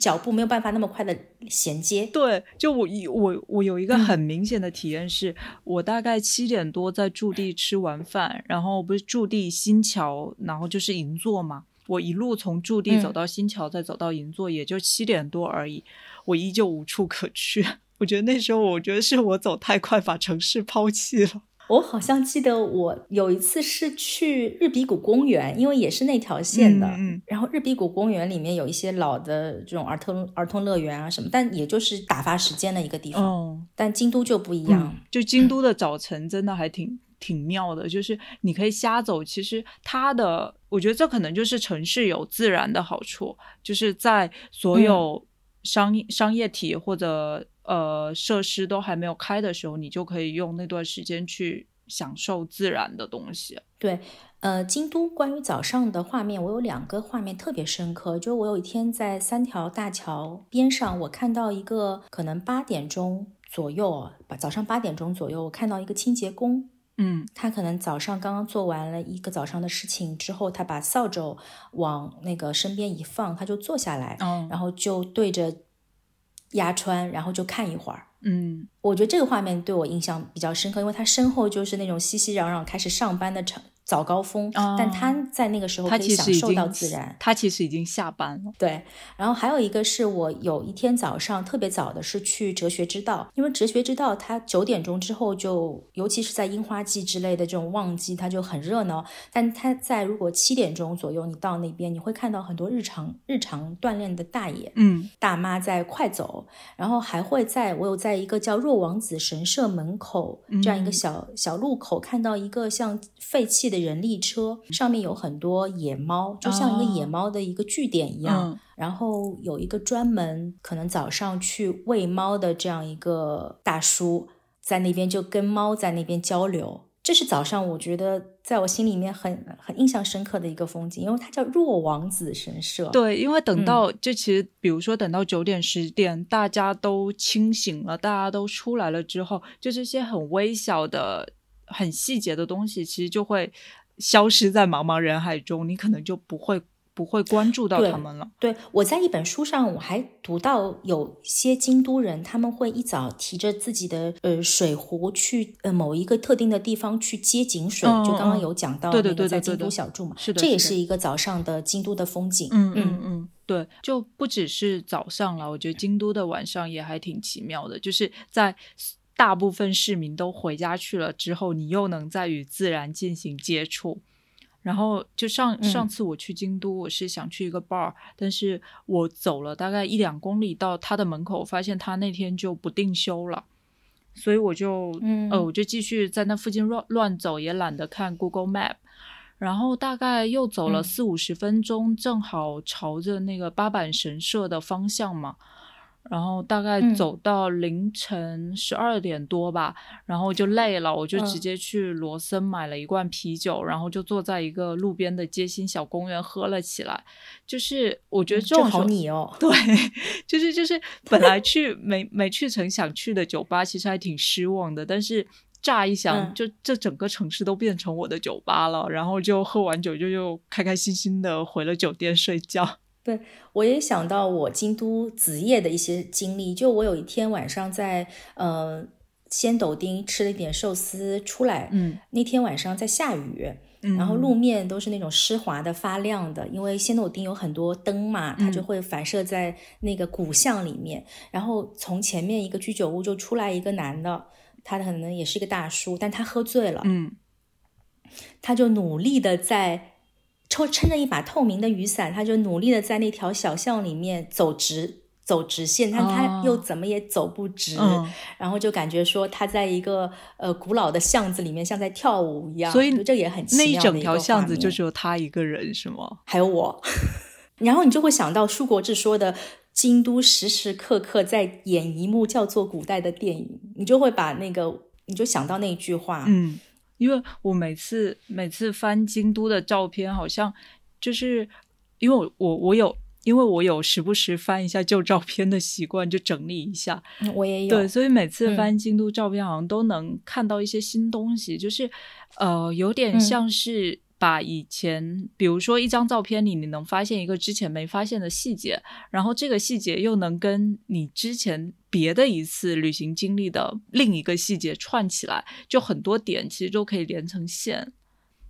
脚步没有办法那么快的衔接。对，就我一我我有一个嗯很明显的体验是，我大概七点多在驻地吃完饭，然后不是驻地新桥，然后就是银座嘛。我一路从驻地走嗯到新桥，再走到银座，也就七点多而已，我依旧无处可去。我觉得那时候，我觉得是我走太快，把城市抛弃了。我好像记得我有一次是去日比谷公园，因为也是那条线的。嗯嗯然后日比谷公园里面有一些老的这种儿童儿童乐园啊什么，但也就是打发时间的一个地方。哦，但京都就不一样。嗯，就京都的早晨真的还挺挺妙的，就是你可以瞎走。其实它的，我觉得这可能就是城市有自然的好处，就是在所嗯有商业、商业体或者呃设施都还没有开的时候，你就可以用那段时间去享受自然的东西。对，呃，京都关于早上的画面，我有两个画面特别深刻。就我有一天在三条大桥边上，我看到一个可能八点钟左右早上八点钟左右，我看到一个清洁工，嗯他可能早上刚刚做完了一个早上的事情之后，他把扫帚往那个身边一放，他就坐下来，哦然后就对着压穿，然后就看一会儿。嗯我觉得这个画面对我印象比较深刻，因为他身后就是那种熙熙攘攘开始上班的场早高峰，哦但他在那个时候他可以享受到自然。他其实已经下班了。对，然后还有一个是我有一天早上特别早的是去哲学之道，因为哲学之道它九点钟之后就，尤其是在樱花季之类的这种旺季，它就很热闹。但它在如果七点钟左右你到那边，你会看到很多日常日常锻炼的大爷，嗯大妈在快走，然后还会在我有在一个叫若王子神社门口这样一个嗯小、小路口看到一个像废弃的人力车，上面有很多野猫，就像一个野哦猫的一个据点一样。嗯然后有一个专门可能早上去喂猫的这样一个大叔，在那边就跟猫在那边交流。这是早上我觉得在我心里面很很印象深刻的一个风景，因为它叫若王子神社。对，因为等嗯到、就其实，比如说等到九点十点，大家都清醒了，大家都出来了之后，就这些很微小的、很细节的东西，其实就会消失在茫茫人海中，你可能就不会不会关注到他们了。对，我在一本书上我还读到有些京都人，他们会一早提着自己的呃水壶去呃某一个特定的地方去接井水，嗯就刚刚嗯有讲到对对那个在京对对对对都小住嘛，是的是的这也是一个早上的京都的风景。嗯嗯嗯，对，就不只是早上了，我觉得京都的晚上也还挺奇妙的，就是在大部分市民都回家去了之后，你又能再与自然进行接触。然后就上嗯上次我去京都，我是想去一个 bar，但是我走了大概一两公里到他的门口，发现他那天就不定休了，所以我就嗯呃我就继续在那附近乱乱走，也懒得看 Google Map。然后大概又走了嗯四五十分钟，正好朝着那个八坂神社的方向嘛。然后大概嗯走到凌晨十二点多吧，然后就累了，我就直嗯接去罗森买了一罐啤酒，然后就坐在一个路边的街心小公园喝了起来。就是我觉得这种时候你哦。对，就是就是本来去没没去成想去的酒吧，其实还挺失望的。但是乍一想，嗯就这整个城市都变成我的酒吧了，然后就喝完酒就又开开心心的回了酒店睡觉。对，我也想到我京都子夜的一些经历。就我有一天晚上在呃仙斗町吃了一点寿司出来，嗯，那天晚上在下雨，嗯然后路面都是那种湿滑的、发亮的，因为仙斗町有很多灯嘛，它就嗯。会反射在那个古巷里面。然后从前面一个居酒屋就出来一个男的，他可能也是一个大叔，但他喝醉了，嗯。他就努力的在抽撑着一把透明的雨伞，他就努力的在那条小巷里面走直。走直线，但他哦又怎么也走不直，嗯然后就感觉说他在一个呃古老的巷子里面，像在跳舞一样，所以这也很奇那一整条巷子就只有他一个人是吗？还有我，然后你就会想到舒国志说的京都时时刻刻在演一幕叫做古代的电影，你就会把那个你就想到那句话，嗯，因为我每次每次翻京都的照片，好像就是因为我我我有。因为我有时不时翻一下旧照片的习惯，就整理一下。嗯我也有，对，所以每次嗯翻京都照片，好像都能看到一些新东西，就是呃，有点嗯像是把以前，比如说一张照片里，你能发现一个之前没发现的细节，然后这个细节又能跟你之前别的一次旅行经历的另一个细节串起来，就很多点其实都可以连成线。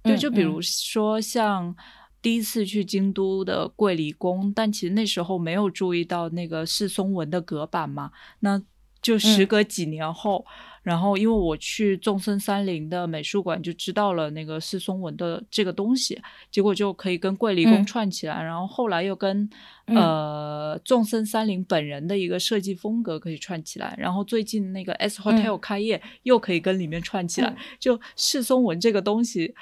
对，嗯就比如嗯说像第一次去京都的桂离宫，但其实那时候没有注意到那个世松纹的隔板嘛，那就时嗯隔几年后，然后因为我去众森三林的美术馆就知道了那个世松文的这个东西，结果就可以跟桂离宫嗯串起来，然后后来又跟、嗯呃众森三林本人的一个设计风格可以串起来，然后最近那个 S Hotel 嗯开业、又可以跟里面串起来，就世松文这个东西，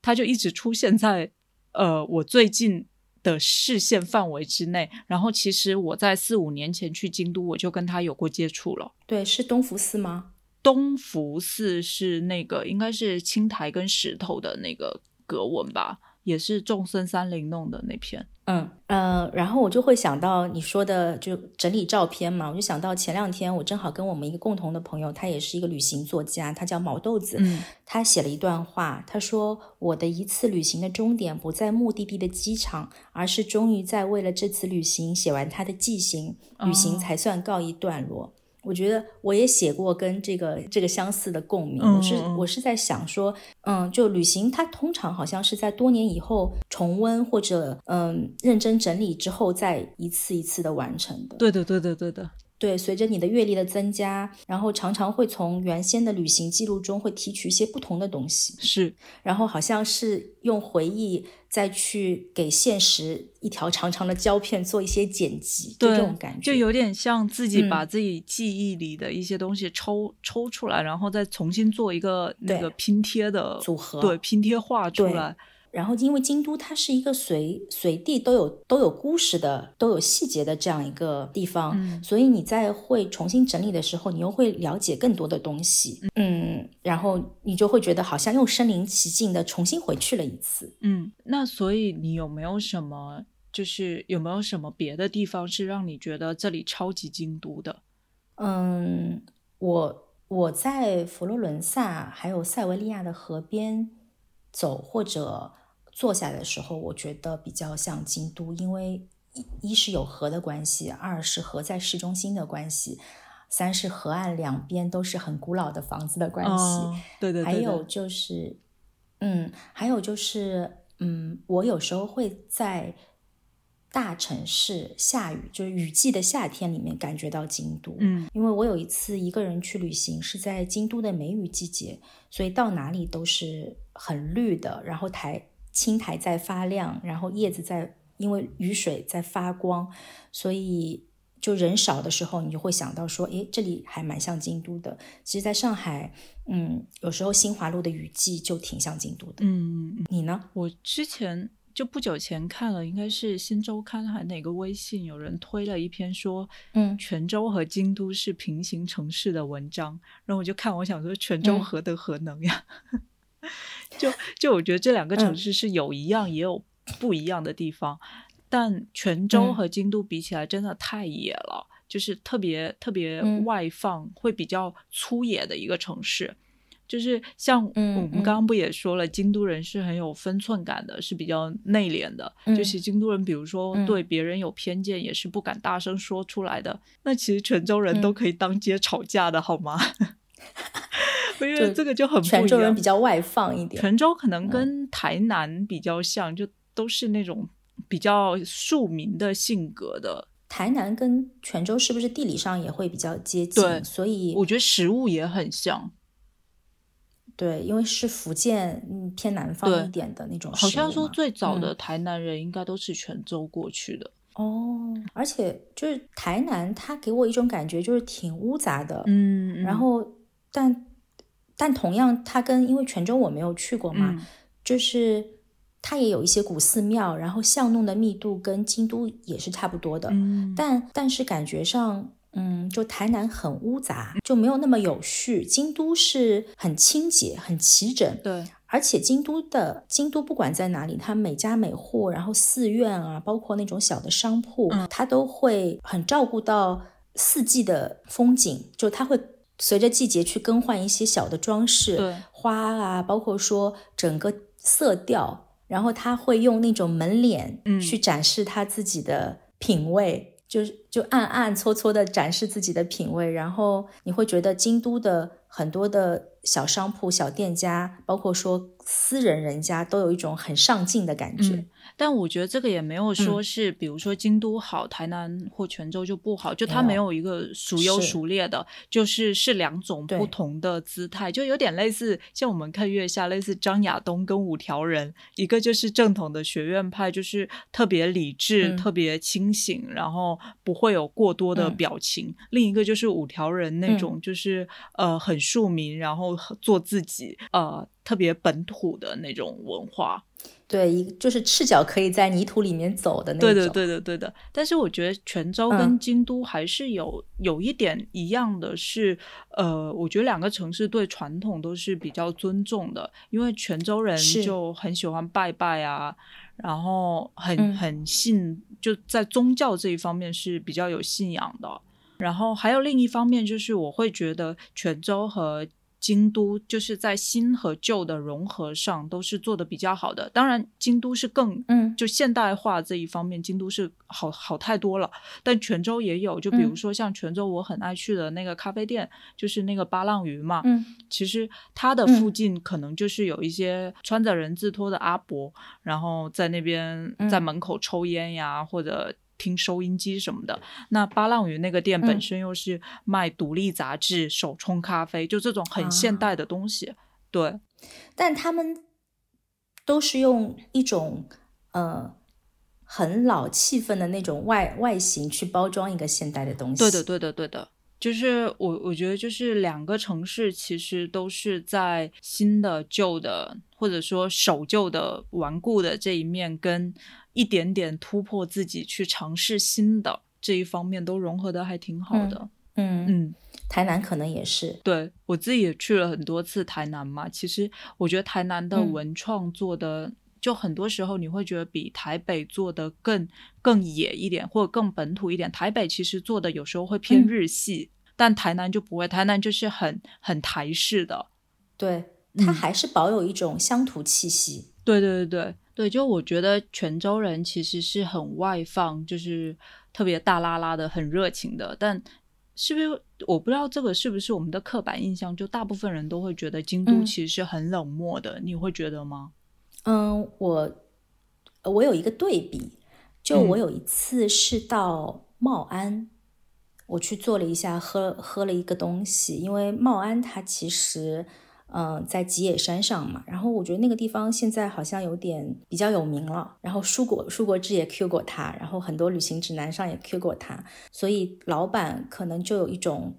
它就一直出现在呃我最近的视线范围之内。然后其实我在四五年前去京都，我就跟他有过接触了。对，是东福寺吗？东福寺是那个应该是青苔跟石头的那个格纹吧，也是众生三林弄的那篇。嗯呃，然后我就会想到你说的，就整理照片嘛，我就想到前两天我正好跟我们一个共同的朋友，他也是一个旅行作家，他叫毛豆子，嗯他写了一段话，他说：“我的一次旅行的终点不在目的地的机场，而是终于在为了这次旅行写完他的记行，旅行哦才算告一段落。我觉得我也写过跟这个这个相似的共鸣。嗯我是嗯我是在想说，嗯，就旅行它通常好像是在多年以后重温或者嗯认真整理之后，再一次一次的完成的。对的，对的，对的，对，随着你的阅历的增加，然后常常会从原先的旅行记录中会提取一些不同的东西，是，然后好像是用回忆再去给现实一条长长的胶片做一些剪辑，就对这种感觉，就有点像自己嗯把自己记忆里的一些东西抽、抽出来，然后再重新做一个那个拼贴的组合对，拼贴画出对来。然后，因为京都它是一个随随地都有都有故事的、都有细节的这样一个地方，嗯所以你在会重新整理的时候，你又会了解更多的东西，嗯，然后你就会觉得好像又身临其境的重新回去了一次。嗯，那所以你有没有什么，就是有没有什么别的地方是让你觉得这里超级京都的？嗯，我我在佛罗伦萨还有塞维利亚的河边走或者坐下的时候，我觉得比较像京都，因为一一是有河的关系，二是河在市中心的关系，三是河岸两边都是很古老的房子的关系。哦，对对对对还有就是，嗯，还有就是，嗯，我有时候会在大城市下雨，就是雨季的夏天里面感觉到京都。嗯因为我有一次一个人去旅行，是在京都的梅雨季节，所以到哪里都是很绿的，然后台青苔在发亮，然后叶子在因为雨水在发光，所以就人少的时候，你就会想到说，诶，这里还蛮像京都的。其实，在上海，嗯，有时候新华路的雨季就挺像京都的。嗯，嗯你呢？我之前就不久前看了，应该是《新周刊》还哪个微信有人推了一篇说，嗯泉州和京都是平行城市的文章，然后我就看，我想说泉州嗯何德何能呀？就就我觉得这两个城嗯市是有一样也有不一样的地方，但泉州嗯和京都比起来真的太野了，就是特别特别嗯外放，会比较粗野的一个城市。就是像我嗯们刚刚不也说了，京都人是很有分寸感的，是比较内敛的。嗯就是京都人，比如说嗯对别人有偏见，也是不敢大声说出来的。那其实泉州人都嗯可以当街吵架的，好吗？因为就这个就很。泉州人比较外放一点。泉州可能跟台南比较像，就都是那种比较庶民的性格的。台南跟泉州是不是地理上也会比较接对近？所以我觉得食物也很像，对，因为是福建嗯偏南方一点的那种好像说最早的嗯台南人应该都是泉州过去的。哦，而且就是台南，它给我一种感觉就是挺污杂的，嗯然后但但同样，它跟因为泉州我没有去过嘛，嗯就是它也有一些古寺庙，然后巷弄的密度跟京都也是差不多的，嗯，但但是感觉上，嗯，就台南很污杂，就没有那么有序。京都是很清洁、很齐整，对，而且京都的京都不管在哪里，它每家每户，然后寺院啊，包括那种小的商铺，嗯它都会很照顾到四季的风景，就它会随着季节去更换一些小的装饰，对花啊，包括说整个色调，然后他会用那种门脸嗯去展示他自己的品味，就是就暗暗搓搓的展示自己的品味，然后你会觉得京都的很多的小商铺、小店家，包括说私人人家，都有一种很上进的感觉。嗯但我觉得这个也没有说嗯。是，比如说京都好，台南或泉州就不好，就它没有一个孰优孰劣的，就是是两种不同的姿态，就有点类似像我们看月下，类似张亚东跟五条人，一个就是正统的学院派，就是特别理智、嗯。特别清醒，然后不会有过多的嗯。表情；另一个就是五条人那种，就是、呃很庶民，然后做自己，呃特别本土的那种文化。对，一就是赤脚可以在泥土里面走的那种。对的，对的，对的。但是我觉得泉州跟嗯京都还是有、有一点一样的是，呃，我觉得两个城市对传统都是比较尊重的，因为泉州人就很喜欢拜拜啊，然后很、嗯很信，就在宗教这一方面是比较有信仰的。然后还有另一方面就是，我会觉得泉州和京都就是在新和旧的融合上都是做的比较好的。当然，京都是更嗯就现代化这一方面，京都是好好太多了。但泉州也有，就比如嗯说像泉州我很爱去的那个咖啡店，就是那个八浪鱼嘛。嗯其实它的嗯附近可能就是有一些穿着人字拖的阿伯，然后在那边嗯在门口抽烟呀，或者听收音机什么的。那巴浪鱼那个店本嗯身又是卖独立杂志、手冲咖啡，就这种很现啊代的东西。对，但他们都是用一种呃很老气氛的那种外外形去包装一个现代的东西。对的，对的，对的。就是我，我觉得就是两个城市其实都是在新的、旧的，或者说守旧的、顽固的这一面，跟一点点突破自己去尝试新的这一方面都融合的还挺好的。嗯嗯，台南可能也是。对我自己也去了很多次台南嘛，其实我觉得台南的嗯文创做的，就很多时候你会觉得比台北做的更更野一点，或者更本土一点。台北其实做的有时候会偏嗯日系，但台南就不会，台南就是很很台式的。对，它嗯还是保有一种乡土气息。对对对对对，就我觉得泉州人其实是很外放，就是特别大拉拉的，很热情的。但是不是我不知道这个是不是我们的刻板印象？就大部分人都会觉得京都嗯其实是很冷漠的，你会觉得吗？嗯，我我有一个对比，就嗯我有一次是到茂安，我去做了一下，喝喝了一个东西，因为茂安它其实。嗯，在吉野山上嘛，然后我觉得那个地方现在好像有点比较有名了，然后蔬果蔬果汁也 Q 过他，然后很多旅行指南上也 Q 过他，所以老板可能就有一种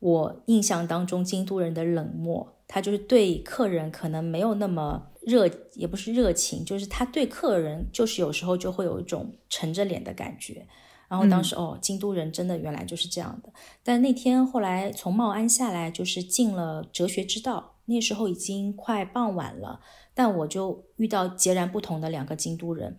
我印象当中京都人的冷漠，他就是对客人可能没有那么热，也不是热情，就是他对客人就是有时候就会有一种沉着脸的感觉。然后当时、哦，京都人真的原来就是这样的。但那天后来从茂安下来，就是进了哲学之道，那时候已经快傍晚了，但我就遇到截然不同的两个京都人，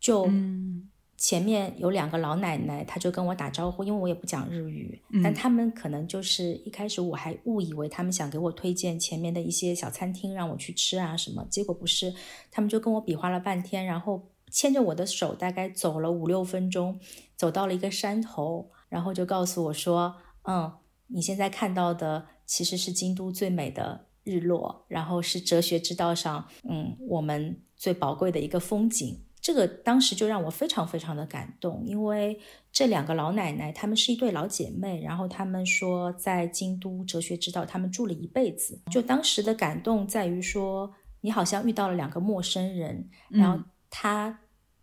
就嗯。前面有两个老奶奶，她就跟我打招呼，因为我也不讲日语，嗯。但他们可能就是一开始我还误以为他们想给我推荐前面的一些小餐厅让我去吃啊什么，结果不是，他们就跟我比划了半天，然后牵着我的手，大概走了五六分钟，走到了一个山头，然后就告诉我说，嗯，你现在看到的其实是京都最美的日落，然后是哲学之道上，嗯，我们最宝贵的一个风景。这个当时就让我非常非常的感动，因为这两个老奶奶她们是一对老姐妹，然后她们说在京都哲学之道她们住了一辈子。就当时的感动在于说，你好像遇到了两个陌生人，然后他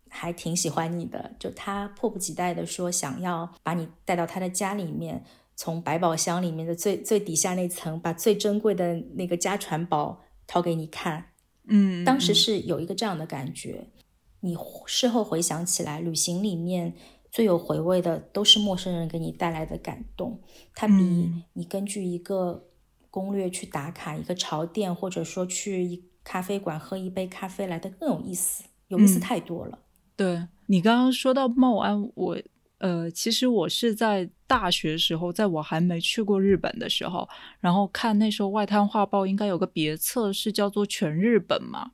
还挺喜欢你的，就他迫不及待的说想要把你带到他的家里面，从百宝箱里面的最最底下那层把最珍贵的那个家传宝掏给你看。嗯，当时嗯是有一个这样的感觉，你事后回想起来，旅行里面最有回味的都是陌生人给你带来的感动，它比嗯你根据一个攻略去打卡一个潮店，或者说去一咖啡馆喝一杯咖啡来的更有意思，有意思嗯太多了。对你刚刚说到茂安，我呃，其实我是在大学时候，在我还没去过日本的时候，然后看那时候外滩画报应该有个别册是叫做《全日本》嘛，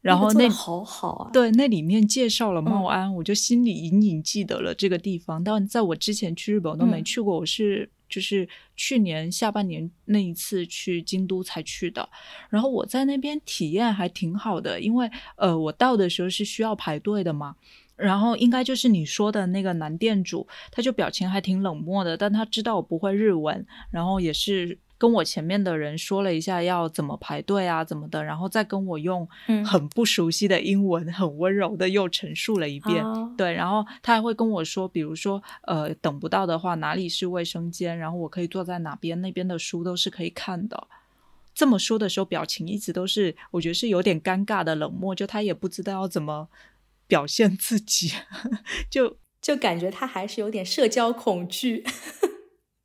然后那那个好好啊，对，那里面介绍了茂嗯安，我就心里隐隐记得了这个地方。但在我之前去日本我都没嗯去过，我是就是去年下半年那一次去京都才去的。然后我在那边体验还挺好的，因为呃，我到的时候是需要排队的嘛。然后应该就是你说的那个男店主，他就表情还挺冷漠的，但他知道我不会日文，然后也是跟我前面的人说了一下要怎么排队啊，怎么的，然后再跟我用嗯很不熟悉的英文，很温柔的又陈述了一遍。哦对，然后他还会跟我说，比如说，呃，等不到的话，哪里是卫生间，然后我可以坐在哪边，那边的书都是可以看的。这么说的时候，表情一直都是，我觉得是有点尴尬的冷漠，就他也不知道要怎么表现自己，就就感觉他还是有点社交恐惧。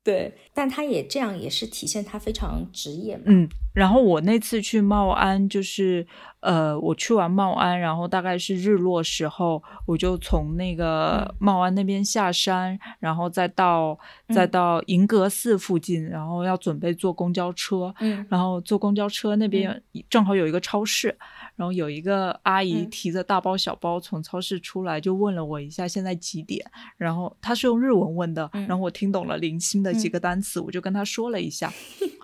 对，但他也这样，也是体现他非常职业嘛。嗯，然后我那次去茂安，就是呃，我去完茂安，然后大概是日落时候，我就从那个茂安那边下山，然后再到再到银阁寺附近，然后要准备坐公交车，嗯然后坐公交车那边正好有一个超市，然后有一个阿姨嗯。提着大包小包从超市出来，就问了我一下现在几点，然后她是用日文问的，嗯然后我听懂了零星的几嗯。个单词，我就跟她说了一下，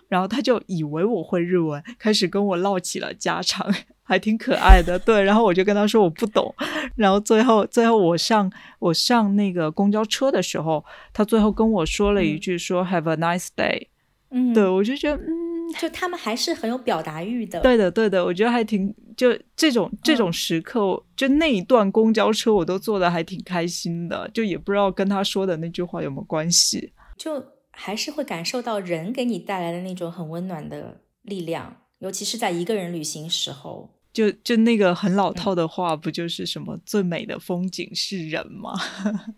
然后她就以为我会日文，开始跟我唠起了家常。还挺可爱的，对，然后我就跟她说我不懂，然后最后最后我上我上那个公交车的时候，她最后跟我说了一嗯。句说、Have a nice day，嗯，对我就觉得嗯，就他们还是很有表达欲的。对的，对的，我觉得还挺就这种这种嗯时刻，就那一段公交车我都坐的还挺开心的，就也不知道跟他说的那句话有没有关系。就还是会感受到人给你带来的那种很温暖的力量，尤其是在一个人旅行时候。就就那个很老嗯套的话，不就是什么最美的风景是人吗？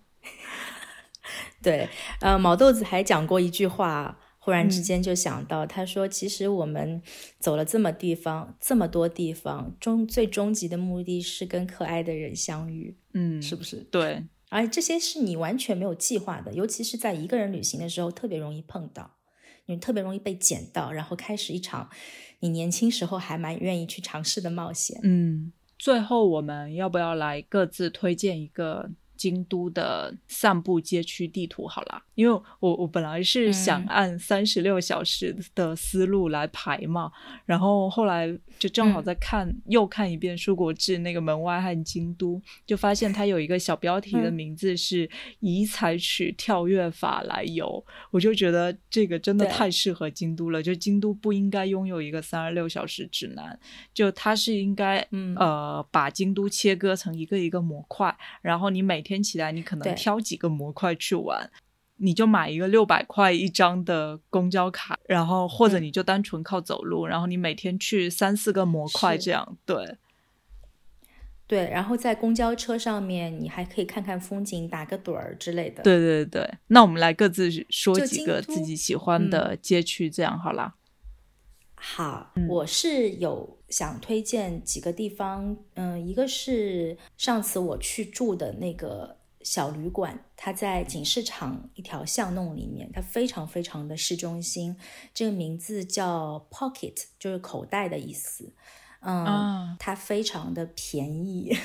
对，呃，毛豆子还讲过一句话，忽然之嗯间就想到，他说：“其实我们走了这么地方，这么多地方，终最终极的目的是跟可爱的人相遇，嗯，是不是？对，而这些是你完全没有计划的，尤其是在一个人旅行的时候，特别容易碰到，你特别容易被捡到，然后开始一场你年轻时候还蛮愿意去尝试的冒险。嗯。最后，我们要不要来各自推荐一个京都的散步街区地图？好啦，因为我我本来是想嗯按三十六小时的思路来排嘛，然后后来就正好嗯在看、又看一遍《书国志》那个门外汉京都，就发现它有一个小标题的嗯名字是“以采取跳跃法来游”，我就觉得这个真的太适合京都了。就京都不应该拥有一个三十六小时指南，就它是应该嗯呃把京都切割成一个一个模块，然后你每天起来你可能挑几个模块去玩。你就买一个六百块一张的公交卡，然后或者嗯你就单纯靠走路，然后你每天去三四个模块这样，对，对，然后在公交车上面，你还可以看看风景，打个盹儿之类的。对对对。那我们来各自说几个自己喜欢的街区，这样好啦。好，嗯我是有想推荐几个地方，嗯，一个是上次我去住的那个小旅馆，它在锦市场一条巷弄里面，它非常非常的市中心，这个名字叫 Pocket，就是口袋的意思。嗯，啊它非常的便宜，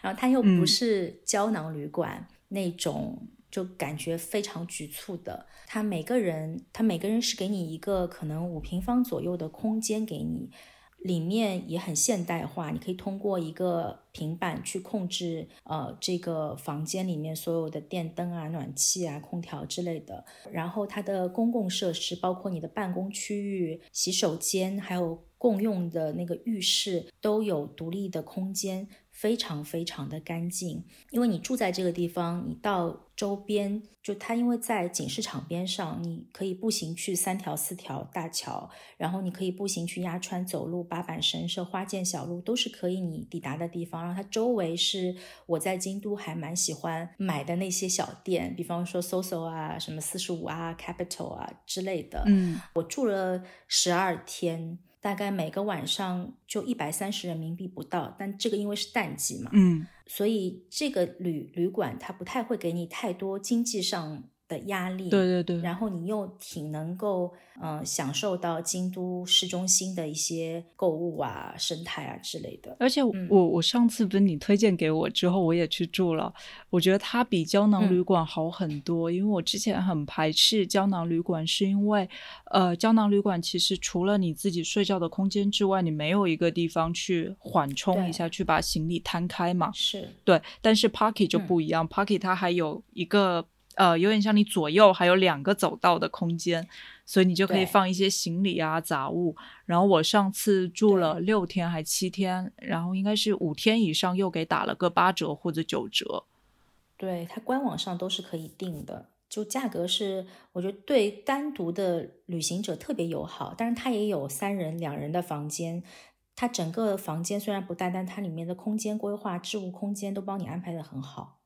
然后它又嗯不是胶囊旅馆、那种，就感觉非常局促的。它每个人，它每个人是给你一个可能五平方左右的空间给你，里面也很现代化，你可以通过一个平板去控制呃这个房间里面所有的电灯啊、暖气啊、空调之类的。然后它的公共设施，包括你的办公区域、洗手间，还有共用的那个浴室，都有独立的空间，非常非常的干净。因为你住在这个地方，你到周边，就它因为在警市场边上，你可以步行去三条四条大桥，然后你可以步行去鸭川走路、八坂神社、花见小路，都是可以你抵达的地方。然后它周围是我在京都还蛮喜欢买的那些小店，比方说 SOSO 啊、什么四十五啊、Capital 啊之类的。嗯我住了十二天，大概每个晚上就一百三十人民币不到，但这个因为是淡季嘛，嗯。所以这个旅旅馆它不太会给你太多经济上的压力。对对对，然后你又挺能够，嗯、享受到京都市中心的一些购物啊、生态啊之类的。而且我、嗯我上次不是你推荐给我之后，我也去住了，我觉得它比胶囊嗯旅馆好很多。因为我之前很排斥胶囊旅馆，是因为呃，胶囊旅馆其实除了你自己睡觉的空间之外，你没有一个地方去缓冲一下，去把行李摊开嘛。是，对，但是 Pocket 就嗯不一样、，Parky 它还有一个呃，有点像你左右还有两个走道的空间，所以你就可以放一些行李啊、杂物。然后我上次住了六天还七天，然后应该是五天以上，又给打了个八折或者九折。对，它官网上都是可以定的，就价格是我觉得对单独的旅行者特别友好，但是它也有三人、两人的房间。它整个房间虽然不大，但它里面的空间规划、置物空间都帮你安排的很好，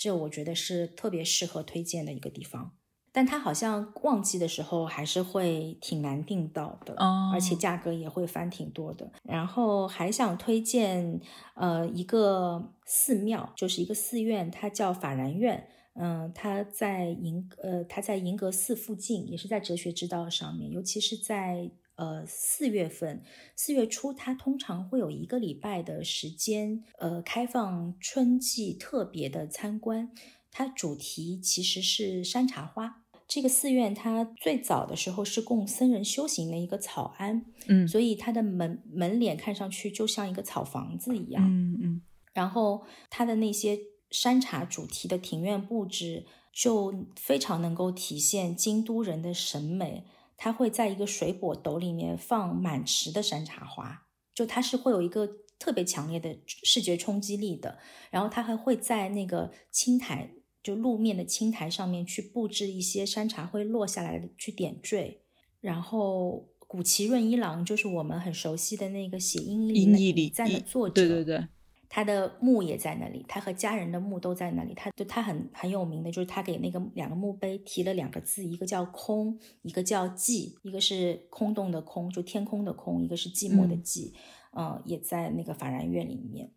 这我觉得是特别适合推荐的一个地方。但它好像旺季的时候还是会挺难订到的，哦而且价格也会翻挺多的。然后还想推荐呃一个寺庙，就是一个寺院，它叫法然院。嗯，它在银呃，它在银阁寺附近，也是在哲学之道上面，尤其是在呃四月份，四月初，它通常会有一个礼拜的时间，呃，开放春季特别的参观。它主题其实是山茶花。这个寺院它最早的时候是供僧人修行的一个草庵，嗯所以它的门门脸看上去就像一个草房子一样。嗯嗯然后它的那些山茶主题的庭院布置，就非常能够体现京都人的审美。它会在一个水果斗里面放满池的山茶花，就它是会有一个特别强烈的视觉冲击力的。然后它还会在那个青苔，就路面的青苔上面去布置一些山茶会落下来的去点缀。然后古崎润一郎就是我们很熟悉的那个写《英译里赞的作者，对对对，他的墓也在那里，他和家人的墓都在那里。他就他很很有名的，就是他给那个两个墓碑提了两个字，一个叫空，一个叫寂，一个是空洞的空，就天空的空，一个是寂寞的寂，嗯、也在那个法然院里面。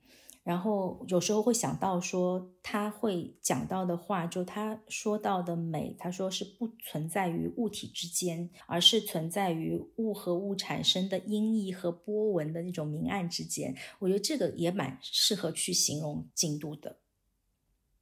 然后有时候会想到说，他会讲到的话，就他说到的美，他说是不存在于物体之间，而是存在于物和物产生的音译和波纹的那种明暗之间。我觉得这个也蛮适合去形容京都的。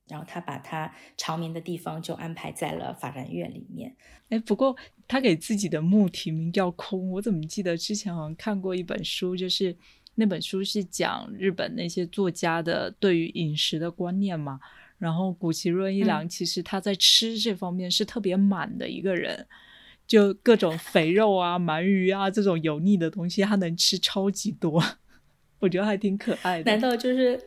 然后他把他长眠的地方就安排在了法然院里面。哎，不过他给自己的墓题名叫空，我怎么记得之前好像看过一本书，就是那本书是讲日本那些作家的对于饮食的观念嘛。然后古奇润一郎其实他在吃这方面是特别满的一个人，就各种肥肉啊、鳗鱼啊这种油腻的东西，他能吃超级多，我觉得还挺可爱的。难道就是？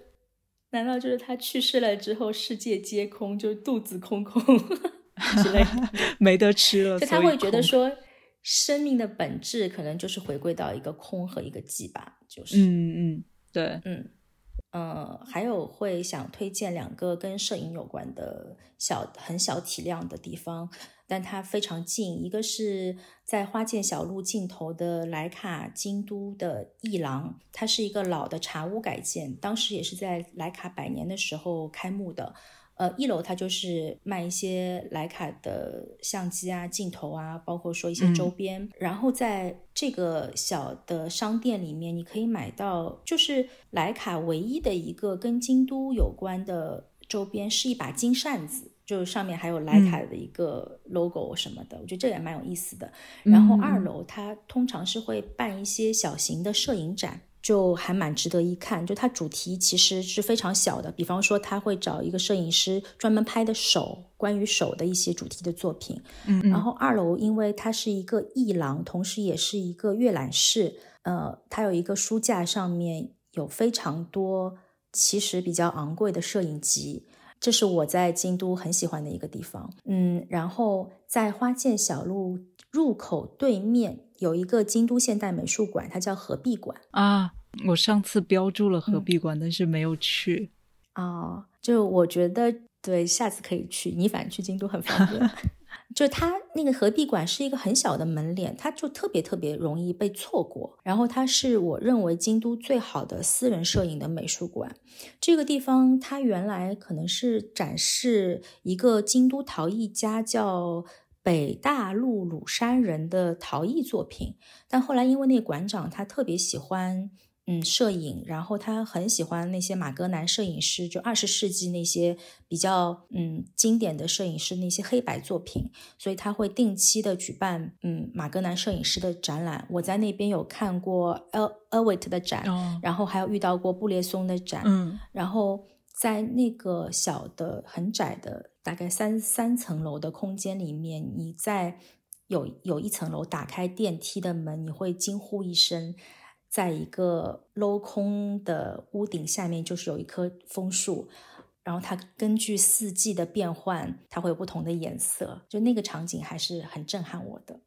难道就是他去世了之后，世界皆空，就肚子空空 之类的？没得吃了，就他会觉得说，生命的本质可能就是回归到一个空和一个寂吧，就是嗯嗯，对，嗯，呃，还有会想推荐两个跟摄影有关的小很小体量的地方，但它非常近。一个是在花见小路尽头的莱卡京都的艺廊，它是一个老的茶屋改建，当时也是在莱卡百年的时候开幕的。呃，一楼它就是卖一些徕卡的相机啊、镜头啊，包括说一些周边。然后在这个小的商店里面，你可以买到就是徕卡唯一的一个跟京都有关的周边，是一把金扇子，就是上面还有徕卡的一个 logo 什么的，我觉得这也蛮有意思的。然后二楼它通常是会办一些小型的摄影展。就还蛮值得一看，就它主题其实是非常小的，比方说他会找一个摄影师专门拍的手，关于手的一些主题的作品。嗯然后二楼因为它是一个艺廊，同时也是一个阅览室，呃，它有一个书架，上面有非常多其实比较昂贵的摄影集。这是我在京都很喜欢的一个地方，嗯，然后在花见小路入口对面有一个京都现代美术馆，它叫合璧馆啊，我上次标注了嗯合璧馆，但是没有去。哦、就我觉得对，下次可以去，你反正去京都很方便。就它那个合璧馆是一个很小的门脸，它就特别特别容易被错过。然后它是我认为京都最好的私人摄影的美术馆。这个地方它原来可能是展示一个京都陶艺家叫北大陆鲁山人的陶艺作品，但后来因为那个馆长他特别喜欢。嗯，摄影，然后他很喜欢那些马格南摄影师，就二十世纪那些比较嗯经典的摄影师那些黑白作品，所以他会定期的举办嗯马格南摄影师的展览。我在那边有看过 El Elwit 的展，哦，然后还有遇到过布列松的展，嗯然后在那个小的很窄的大概三三层楼的空间里面，你在有有一层楼打开电梯的门，你会惊呼一声。在一个镂空的屋顶下面，就是有一棵枫树，然后它根据四季的变换，它会有不同的颜色，就那个场景还是很震撼我的。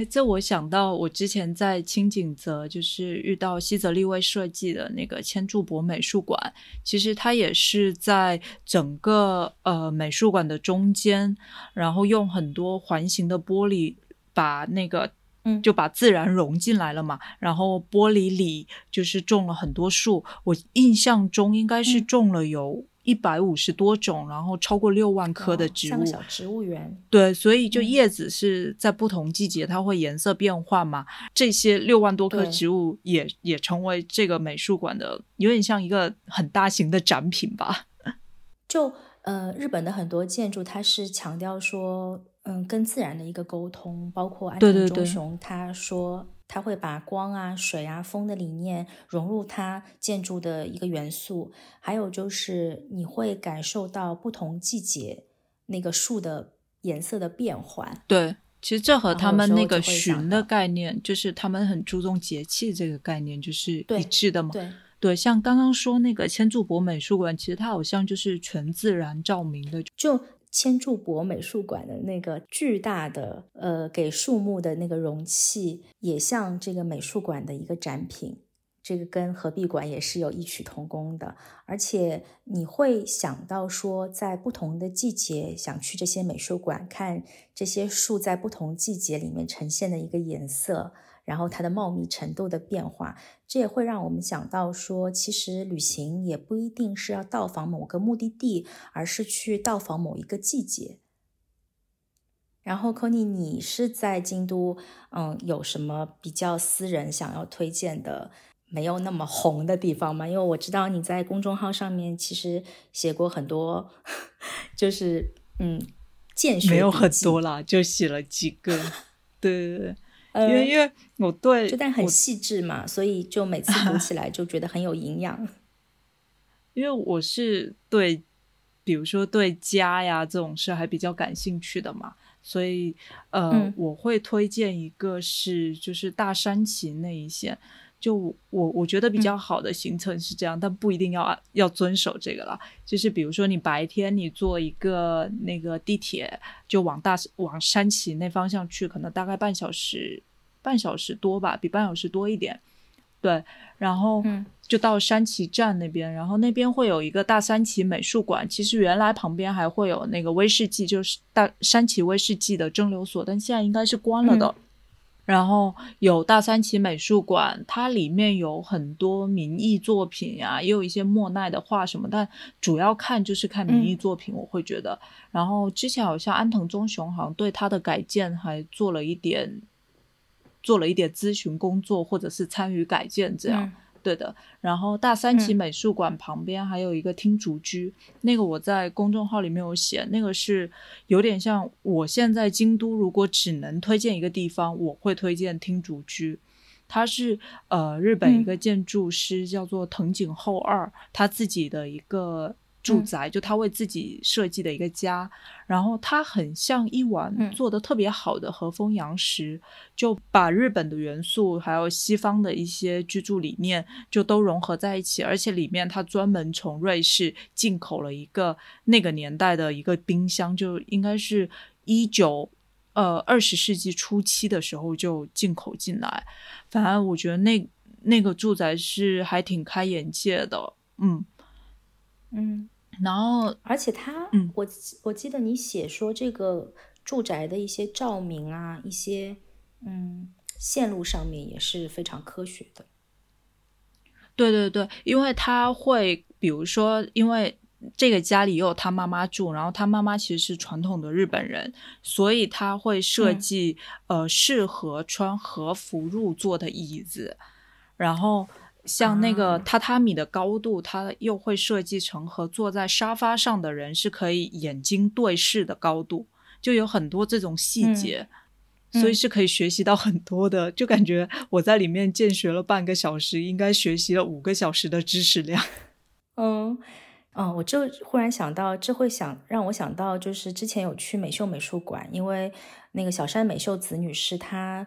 哎，这我想到，我之前在清景泽就是遇到西泽立卫设计的那个千柱博美术馆，其实它也是在整个呃美术馆的中间，然后用很多环形的玻璃把那个嗯。就把自然融进来了嘛，然后玻璃里就是种了很多树，我印象中应该是嗯。种了有一百五十多种，然后超过六万棵的植物，像个小植物园。对，所以就嗯叶子是在不同季节它会颜色变化嘛。这些六万多棵植物也也成为这个美术馆的有点像一个很大型的展品吧。就呃，日本的很多建筑，它是强调说，嗯，跟自然的一个沟通，包括安藤忠雄他说他会把光啊、水啊、风的理念融入它建筑的一个元素，还有就是你会感受到不同季节那个树的颜色的变换。对，其实这和他们那个时候就会想旬的概念，就是他们很注重节气这个概念，就是对一致的嘛。对，对，像刚刚说那个千柱博美术馆，其实它好像就是纯自然照明的，就千柱博美术馆的那个巨大的呃给树木的那个容器，也像这个美术馆的一个展品。这个跟合璧馆也是有异曲同工的，而且你会想到说，在不同的季节想去这些美术馆看这些树在不同季节里面呈现的一个颜色，然后它的茂密程度的变化，这也会让我们想到说，其实旅行也不一定是要到访某个目的地，而是去到访某一个季节。然后 c o n y 你是在京都，嗯，有什么比较私人想要推荐的，没有那么红的地方吗？因为我知道你在公众号上面其实写过很多，就是嗯，见学没有很多啦，就写了几个。对对对，因为因为我对就但很细致嘛，所以就每次读起来就觉得很有营养。因为我是对，比如说对家呀这种事还比较感兴趣的嘛，所以呃，嗯我会推荐一个是就是大山崎那一线。就我我觉得比嗯较好的行程是这样，但不一定要按要遵守这个了。就是比如说你白天你坐一个那个地铁，就往大往山崎那方向去，可能大概半小时半小时多吧，比半小时多一点。对，然后嗯就到山崎站那边，然后那边会有一个大山崎美术馆。其实原来旁边还会有那个威士忌，就是大山崎威士忌的蒸馏所，但现在应该是关了的。然后有大三旗美术馆，它里面有很多民艺作品呀、也有一些莫奈的画什么，但主要看就是看民艺作品，我会觉得。然后之前好像安藤忠雄好像对它的改建还做了一点，做了一点咨询工作，或者是参与改建这样。嗯对的，然后大三崎嗯。美术馆旁边还有一个听竹居，那个我在公众号里面有写，那个是有点像我现在京都如果只能推荐一个地方，我会推荐听竹居。他是呃日本一个建筑师叫做藤井厚二，他自己的一个住宅，就他为自己设计的一个家，然后它很像一碗嗯。做的特别好的和风洋食，就把日本的元素还有西方的一些居住理念就都融合在一起，而且里面它专门从瑞士进口了一个那个年代的一个冰箱，就应该是一九呃二十世纪初期的时候就进口进来。反正我觉得那那个住宅是还挺开眼界的，嗯，嗯，然后而且他，嗯。我我记得你写说这个住宅的一些照明啊，一些嗯线路上面也是非常科学的。对对对，因为他会，比如说，因为这个家里也有他妈妈住，然后他妈妈其实是传统的日本人，所以他会设嗯。计、呃适合穿和服入座的椅子，然后像那个啊榻榻米的高度，它又会设计成和坐在沙发上的人是可以眼睛对视的高度，就有很多这种细嗯节。所以嗯是可以学习到很多的，就感觉我在里面见学了半个小时，应该学习了五个小时的知识量。嗯，哦，我就忽然想到，这会想让我想到，就是之前有去美秀美术馆，因为那个小山美秀子女士她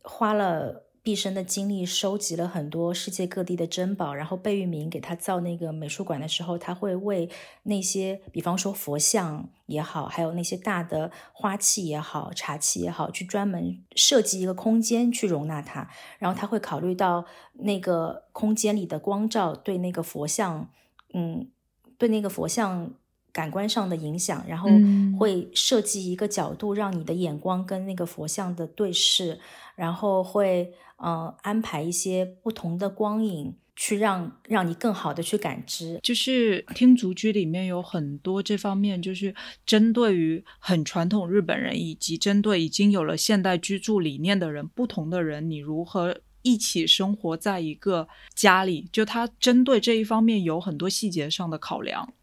花了毕生的精力收集了很多世界各地的珍宝，然后贝聿铭给他造那个美术馆的时候，他会为那些，比方说佛像也好，还有那些大的花器也好、茶器也好，去专门设计一个空间去容纳它。然后他会考虑到那个空间里的光照对那个佛像，嗯，对那个佛像。感官上的影响，然后会设计一个角度，让你的眼光跟那个佛像的对视，然后会呃安排一些不同的光影，去让让你更好的去感知。就是听足居里面有很多这方面，就是针对于很传统日本人，以及针对已经有了现代居住理念的人，不同的人，你如何一起生活在一个家里？就他针对这一方面有很多细节上的考量。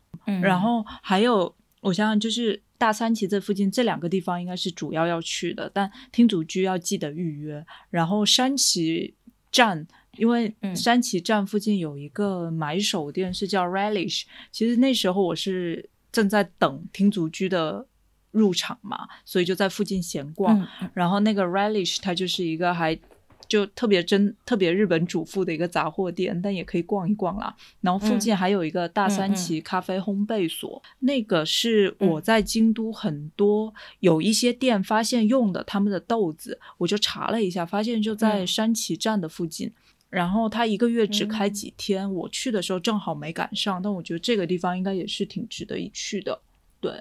然后还有，我想想，就是大三旗这附近这两个地方应该是主要要去的，但听主居要记得预约。然后山崎站，因为山崎站附近有一个买手店是叫 Relish，其实那时候我是正在等听足居的入场嘛，所以就在附近闲逛。然后那个 Relish 它就是一个还。就特别真特别日本主妇的一个杂货店，但也可以逛一逛啦。然后附近还有一个大三旗咖啡烘焙所，那个是我在京都很多有一些店发现用的他们的豆子，我就查了一下，发现就在山崎站的附近。然后他一个月只开几天，我去的时候正好没赶上，但我觉得这个地方应该也是挺值得一去的。对。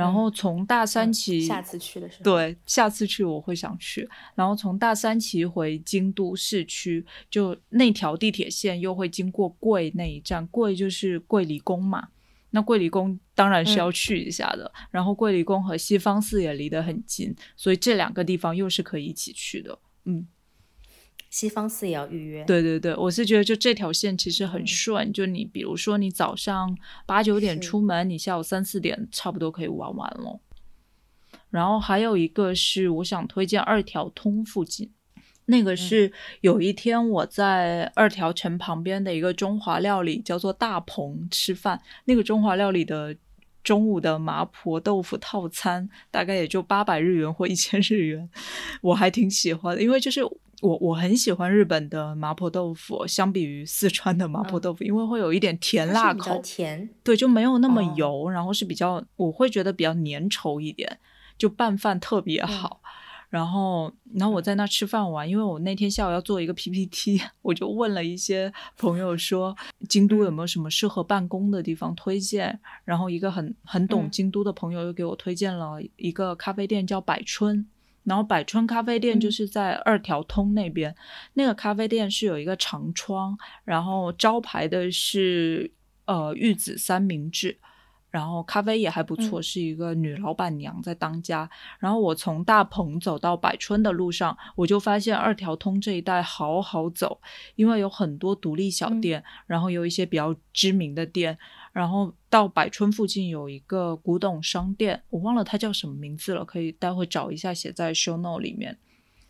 然后从大三旗，下次去的时候，对，下次去我会想去。然后从大三旗回京都市区，就那条地铁线又会经过桂那一站，桂就是桂离宫嘛。那桂离宫当然是要去一下的。然后桂离宫和西方寺也离得很近，所以这两个地方又是可以一起去的。嗯。西方寺也要预约。对对对，我是觉得就这条线其实很顺，就你比如说你早上八九点出门，你下午三四点差不多可以玩完了。然后还有一个是我想推荐二条通附近，那个是有一天我在二条城旁边的一个中华料理叫做大鹏吃饭，那个中华料理的中午的麻婆豆腐套餐大概也就八百日元或一千日元，我还挺喜欢的，因为就是。我我很喜欢日本的麻婆豆腐，相比于四川的麻婆豆腐，因为会有一点甜辣口，甜，对，就没有那么油，然后是比较，我会觉得比较粘稠一点，就拌饭特别好。然后，然后我在那吃饭完，因为我那天下午要做一个 PPT，我就问了一些朋友说，京都有没有什么适合办公的地方推荐？然后一个很很懂京都的朋友又给我推荐了一个咖啡店，叫百春。然后百川咖啡店就是在二条通那边，那个咖啡店是有一个长窗，然后招牌的是呃玉子三明治，然后咖啡也还不错，是一个女老板娘在当家。然后我从大棚走到百春的路上，我就发现二条通这一带好好走，因为有很多独立小店，然后有一些比较知名的店。然后到百春附近有一个古董商店，我忘了它叫什么名字了，可以待会找一下，写在 show note 里面。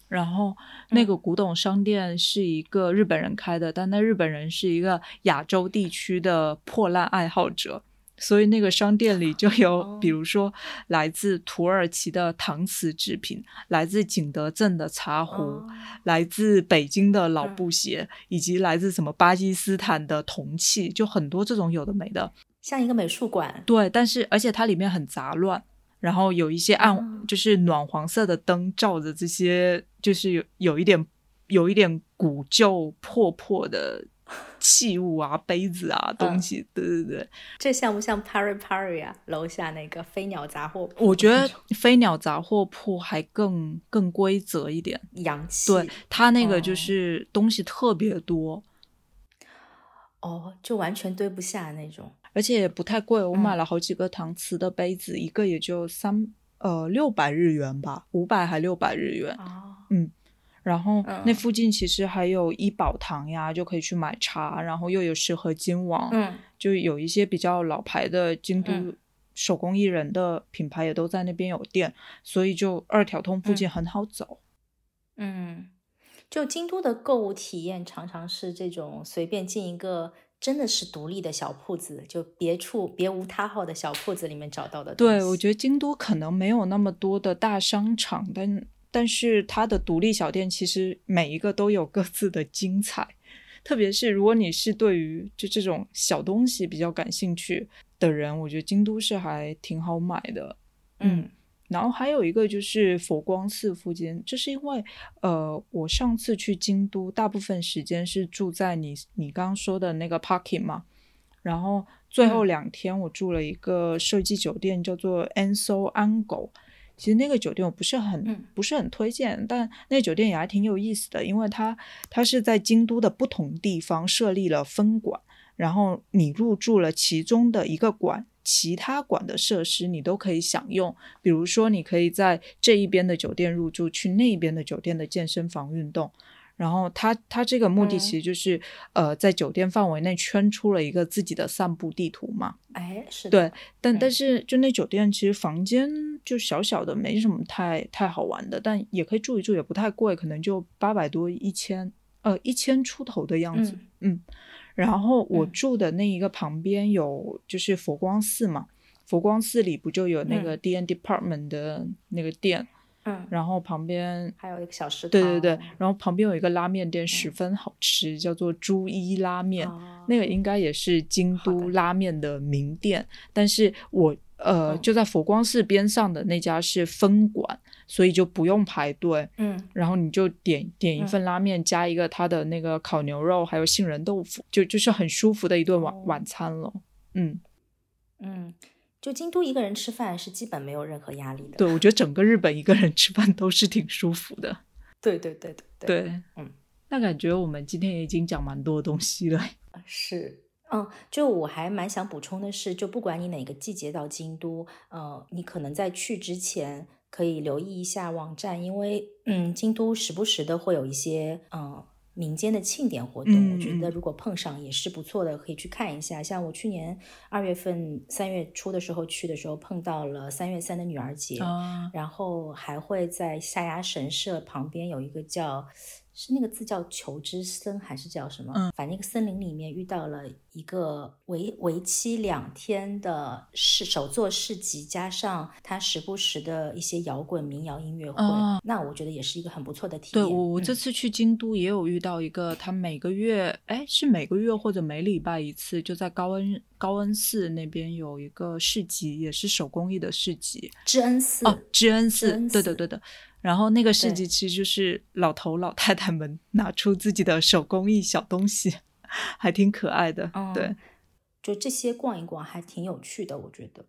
然后那个古董商店是一个日本人开的，但那日本人是一个亚洲地区的破烂爱好者。所以那个商店里就有，比如说来自土耳其的搪瓷制品，来自景德镇的茶壶，来自北京的老布鞋，以及来自什么巴基斯坦的铜器，就很多这种有的没的，像一个美术馆。对，但是而且它里面很杂乱，然后有一些暗，就是暖黄色的灯照着这些，就是有有一点有一点古旧破破的。器物啊，杯子啊，东西，对对对，这像不像 Pari Pari 啊？楼下那个飞鸟杂货铺？我觉得 飞鸟杂货铺还更更规则一点，洋气。对，它那个就是东西特别多，哦，就完全堆不下那种，而且也不太贵。我买了好几个搪瓷的杯子，一个也就三呃六百日元吧，五百还六百日元。哦，嗯。然后那附近其实还有医宝堂呀，就可以去买茶。然后又有适合金网，嗯，就有一些比较老牌的京都手工艺人的品牌也都在那边有店，所以就二条通附近很好走。嗯，就京都的购物体验常常是这种随便进一个真的是独立的小铺子，就别处别无他号的小铺子里面找到的。对，我觉得京都可能没有那么多的大商场，但。但是它的独立小店其实每一个都有各自的精彩，特别是如果你是对于就这种小东西比较感兴趣的人，我觉得京都是还挺好买的。嗯然后还有一个就是佛光寺附近，这是因为呃，我上次去京都，大部分时间是住在你你刚刚说的那个 parking 嘛，然后最后嗯两天我住了一个设计酒店，叫做 Anso Ango。其实那个酒店我不是很、嗯不是很推荐，但那酒店也还挺有意思的，因为它它是在京都的不同地方设立了分馆，然后你入住了其中的一个馆，其他馆的设施你都可以享用。比如说，你可以在这一边的酒店入住，去那边的酒店的健身房运动。然后他他这个目的嗯。其实就是、呃，在酒店范围内圈出了一个自己的散步地图嘛。哎，是对的，但但嗯。是就那酒店其实房间就小小的，没什么太太好玩的，但也可以住一住，也不太贵，可能就八百多一千，呃一千出头的样子。嗯。然后我嗯。住的那一个旁边有就是佛光寺嘛，佛光寺里不就有那个 D N Department 的那个店，嗯，然后旁边还有一个小食堂，对对对，然后旁边有一个拉面店，十分好吃，叫做朱一拉面。哦那个应该也是京都。拉面的名店，但是我呃嗯。就在佛光寺边上的那家是分馆，所以就不用排队，嗯。然后你就点点一嗯。份拉面，加一个它的那个烤牛肉，还有杏仁豆腐，就就是很舒服的一顿晚、哦。晚餐了。嗯，嗯，就京都一个人吃饭是基本没有任何压力的。对，我觉得整个日本一个人吃饭都是挺舒服的。对对对对对，对，嗯，那感觉我们今天也已经讲蛮多东西了。是。嗯，就我还蛮想补充的是，就不管你哪个季节到京都，呃，你可能在去之前可以留意一下网站，因为嗯，京都时不时的会有一些嗯民间的庆典活动，嗯我觉得嗯如果碰上也是不错的，可以去看一下。像我去年二月份三月初的时候去的时候，碰到了三月三的女儿节，啊，然后还会在下牙神社旁边有一个叫是那个字叫求之森还是叫什么？嗯反正那个森林里面遇到了一个为为期两天的市手作市集，加上他时不时的一些摇滚民谣音乐会，哦那我觉得也是一个很不错的体验。对我我这次去京都也有遇到一个，他每个月哎是每个月或者每礼拜一次，就在高恩高恩寺那边有一个市集，也是手工艺的市集。知恩寺哦，知恩寺对的对的。然后那个市对集其实就是老头老太太们 拿出自己的手工艺小东西，还挺可爱的。嗯对，就这些逛一逛还挺有趣的，我觉得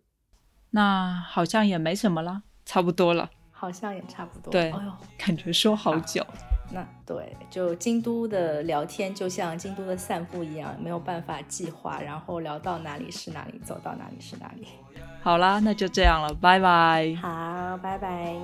那好像也没什么了，差不多了。好像也差不多。对哎呦，感觉说好久。那对，就京都的聊天就像京都的散步一样，没有办法计划，然后聊到哪里是哪里，走到哪里是哪里。好啦那就这样了拜拜。好拜拜。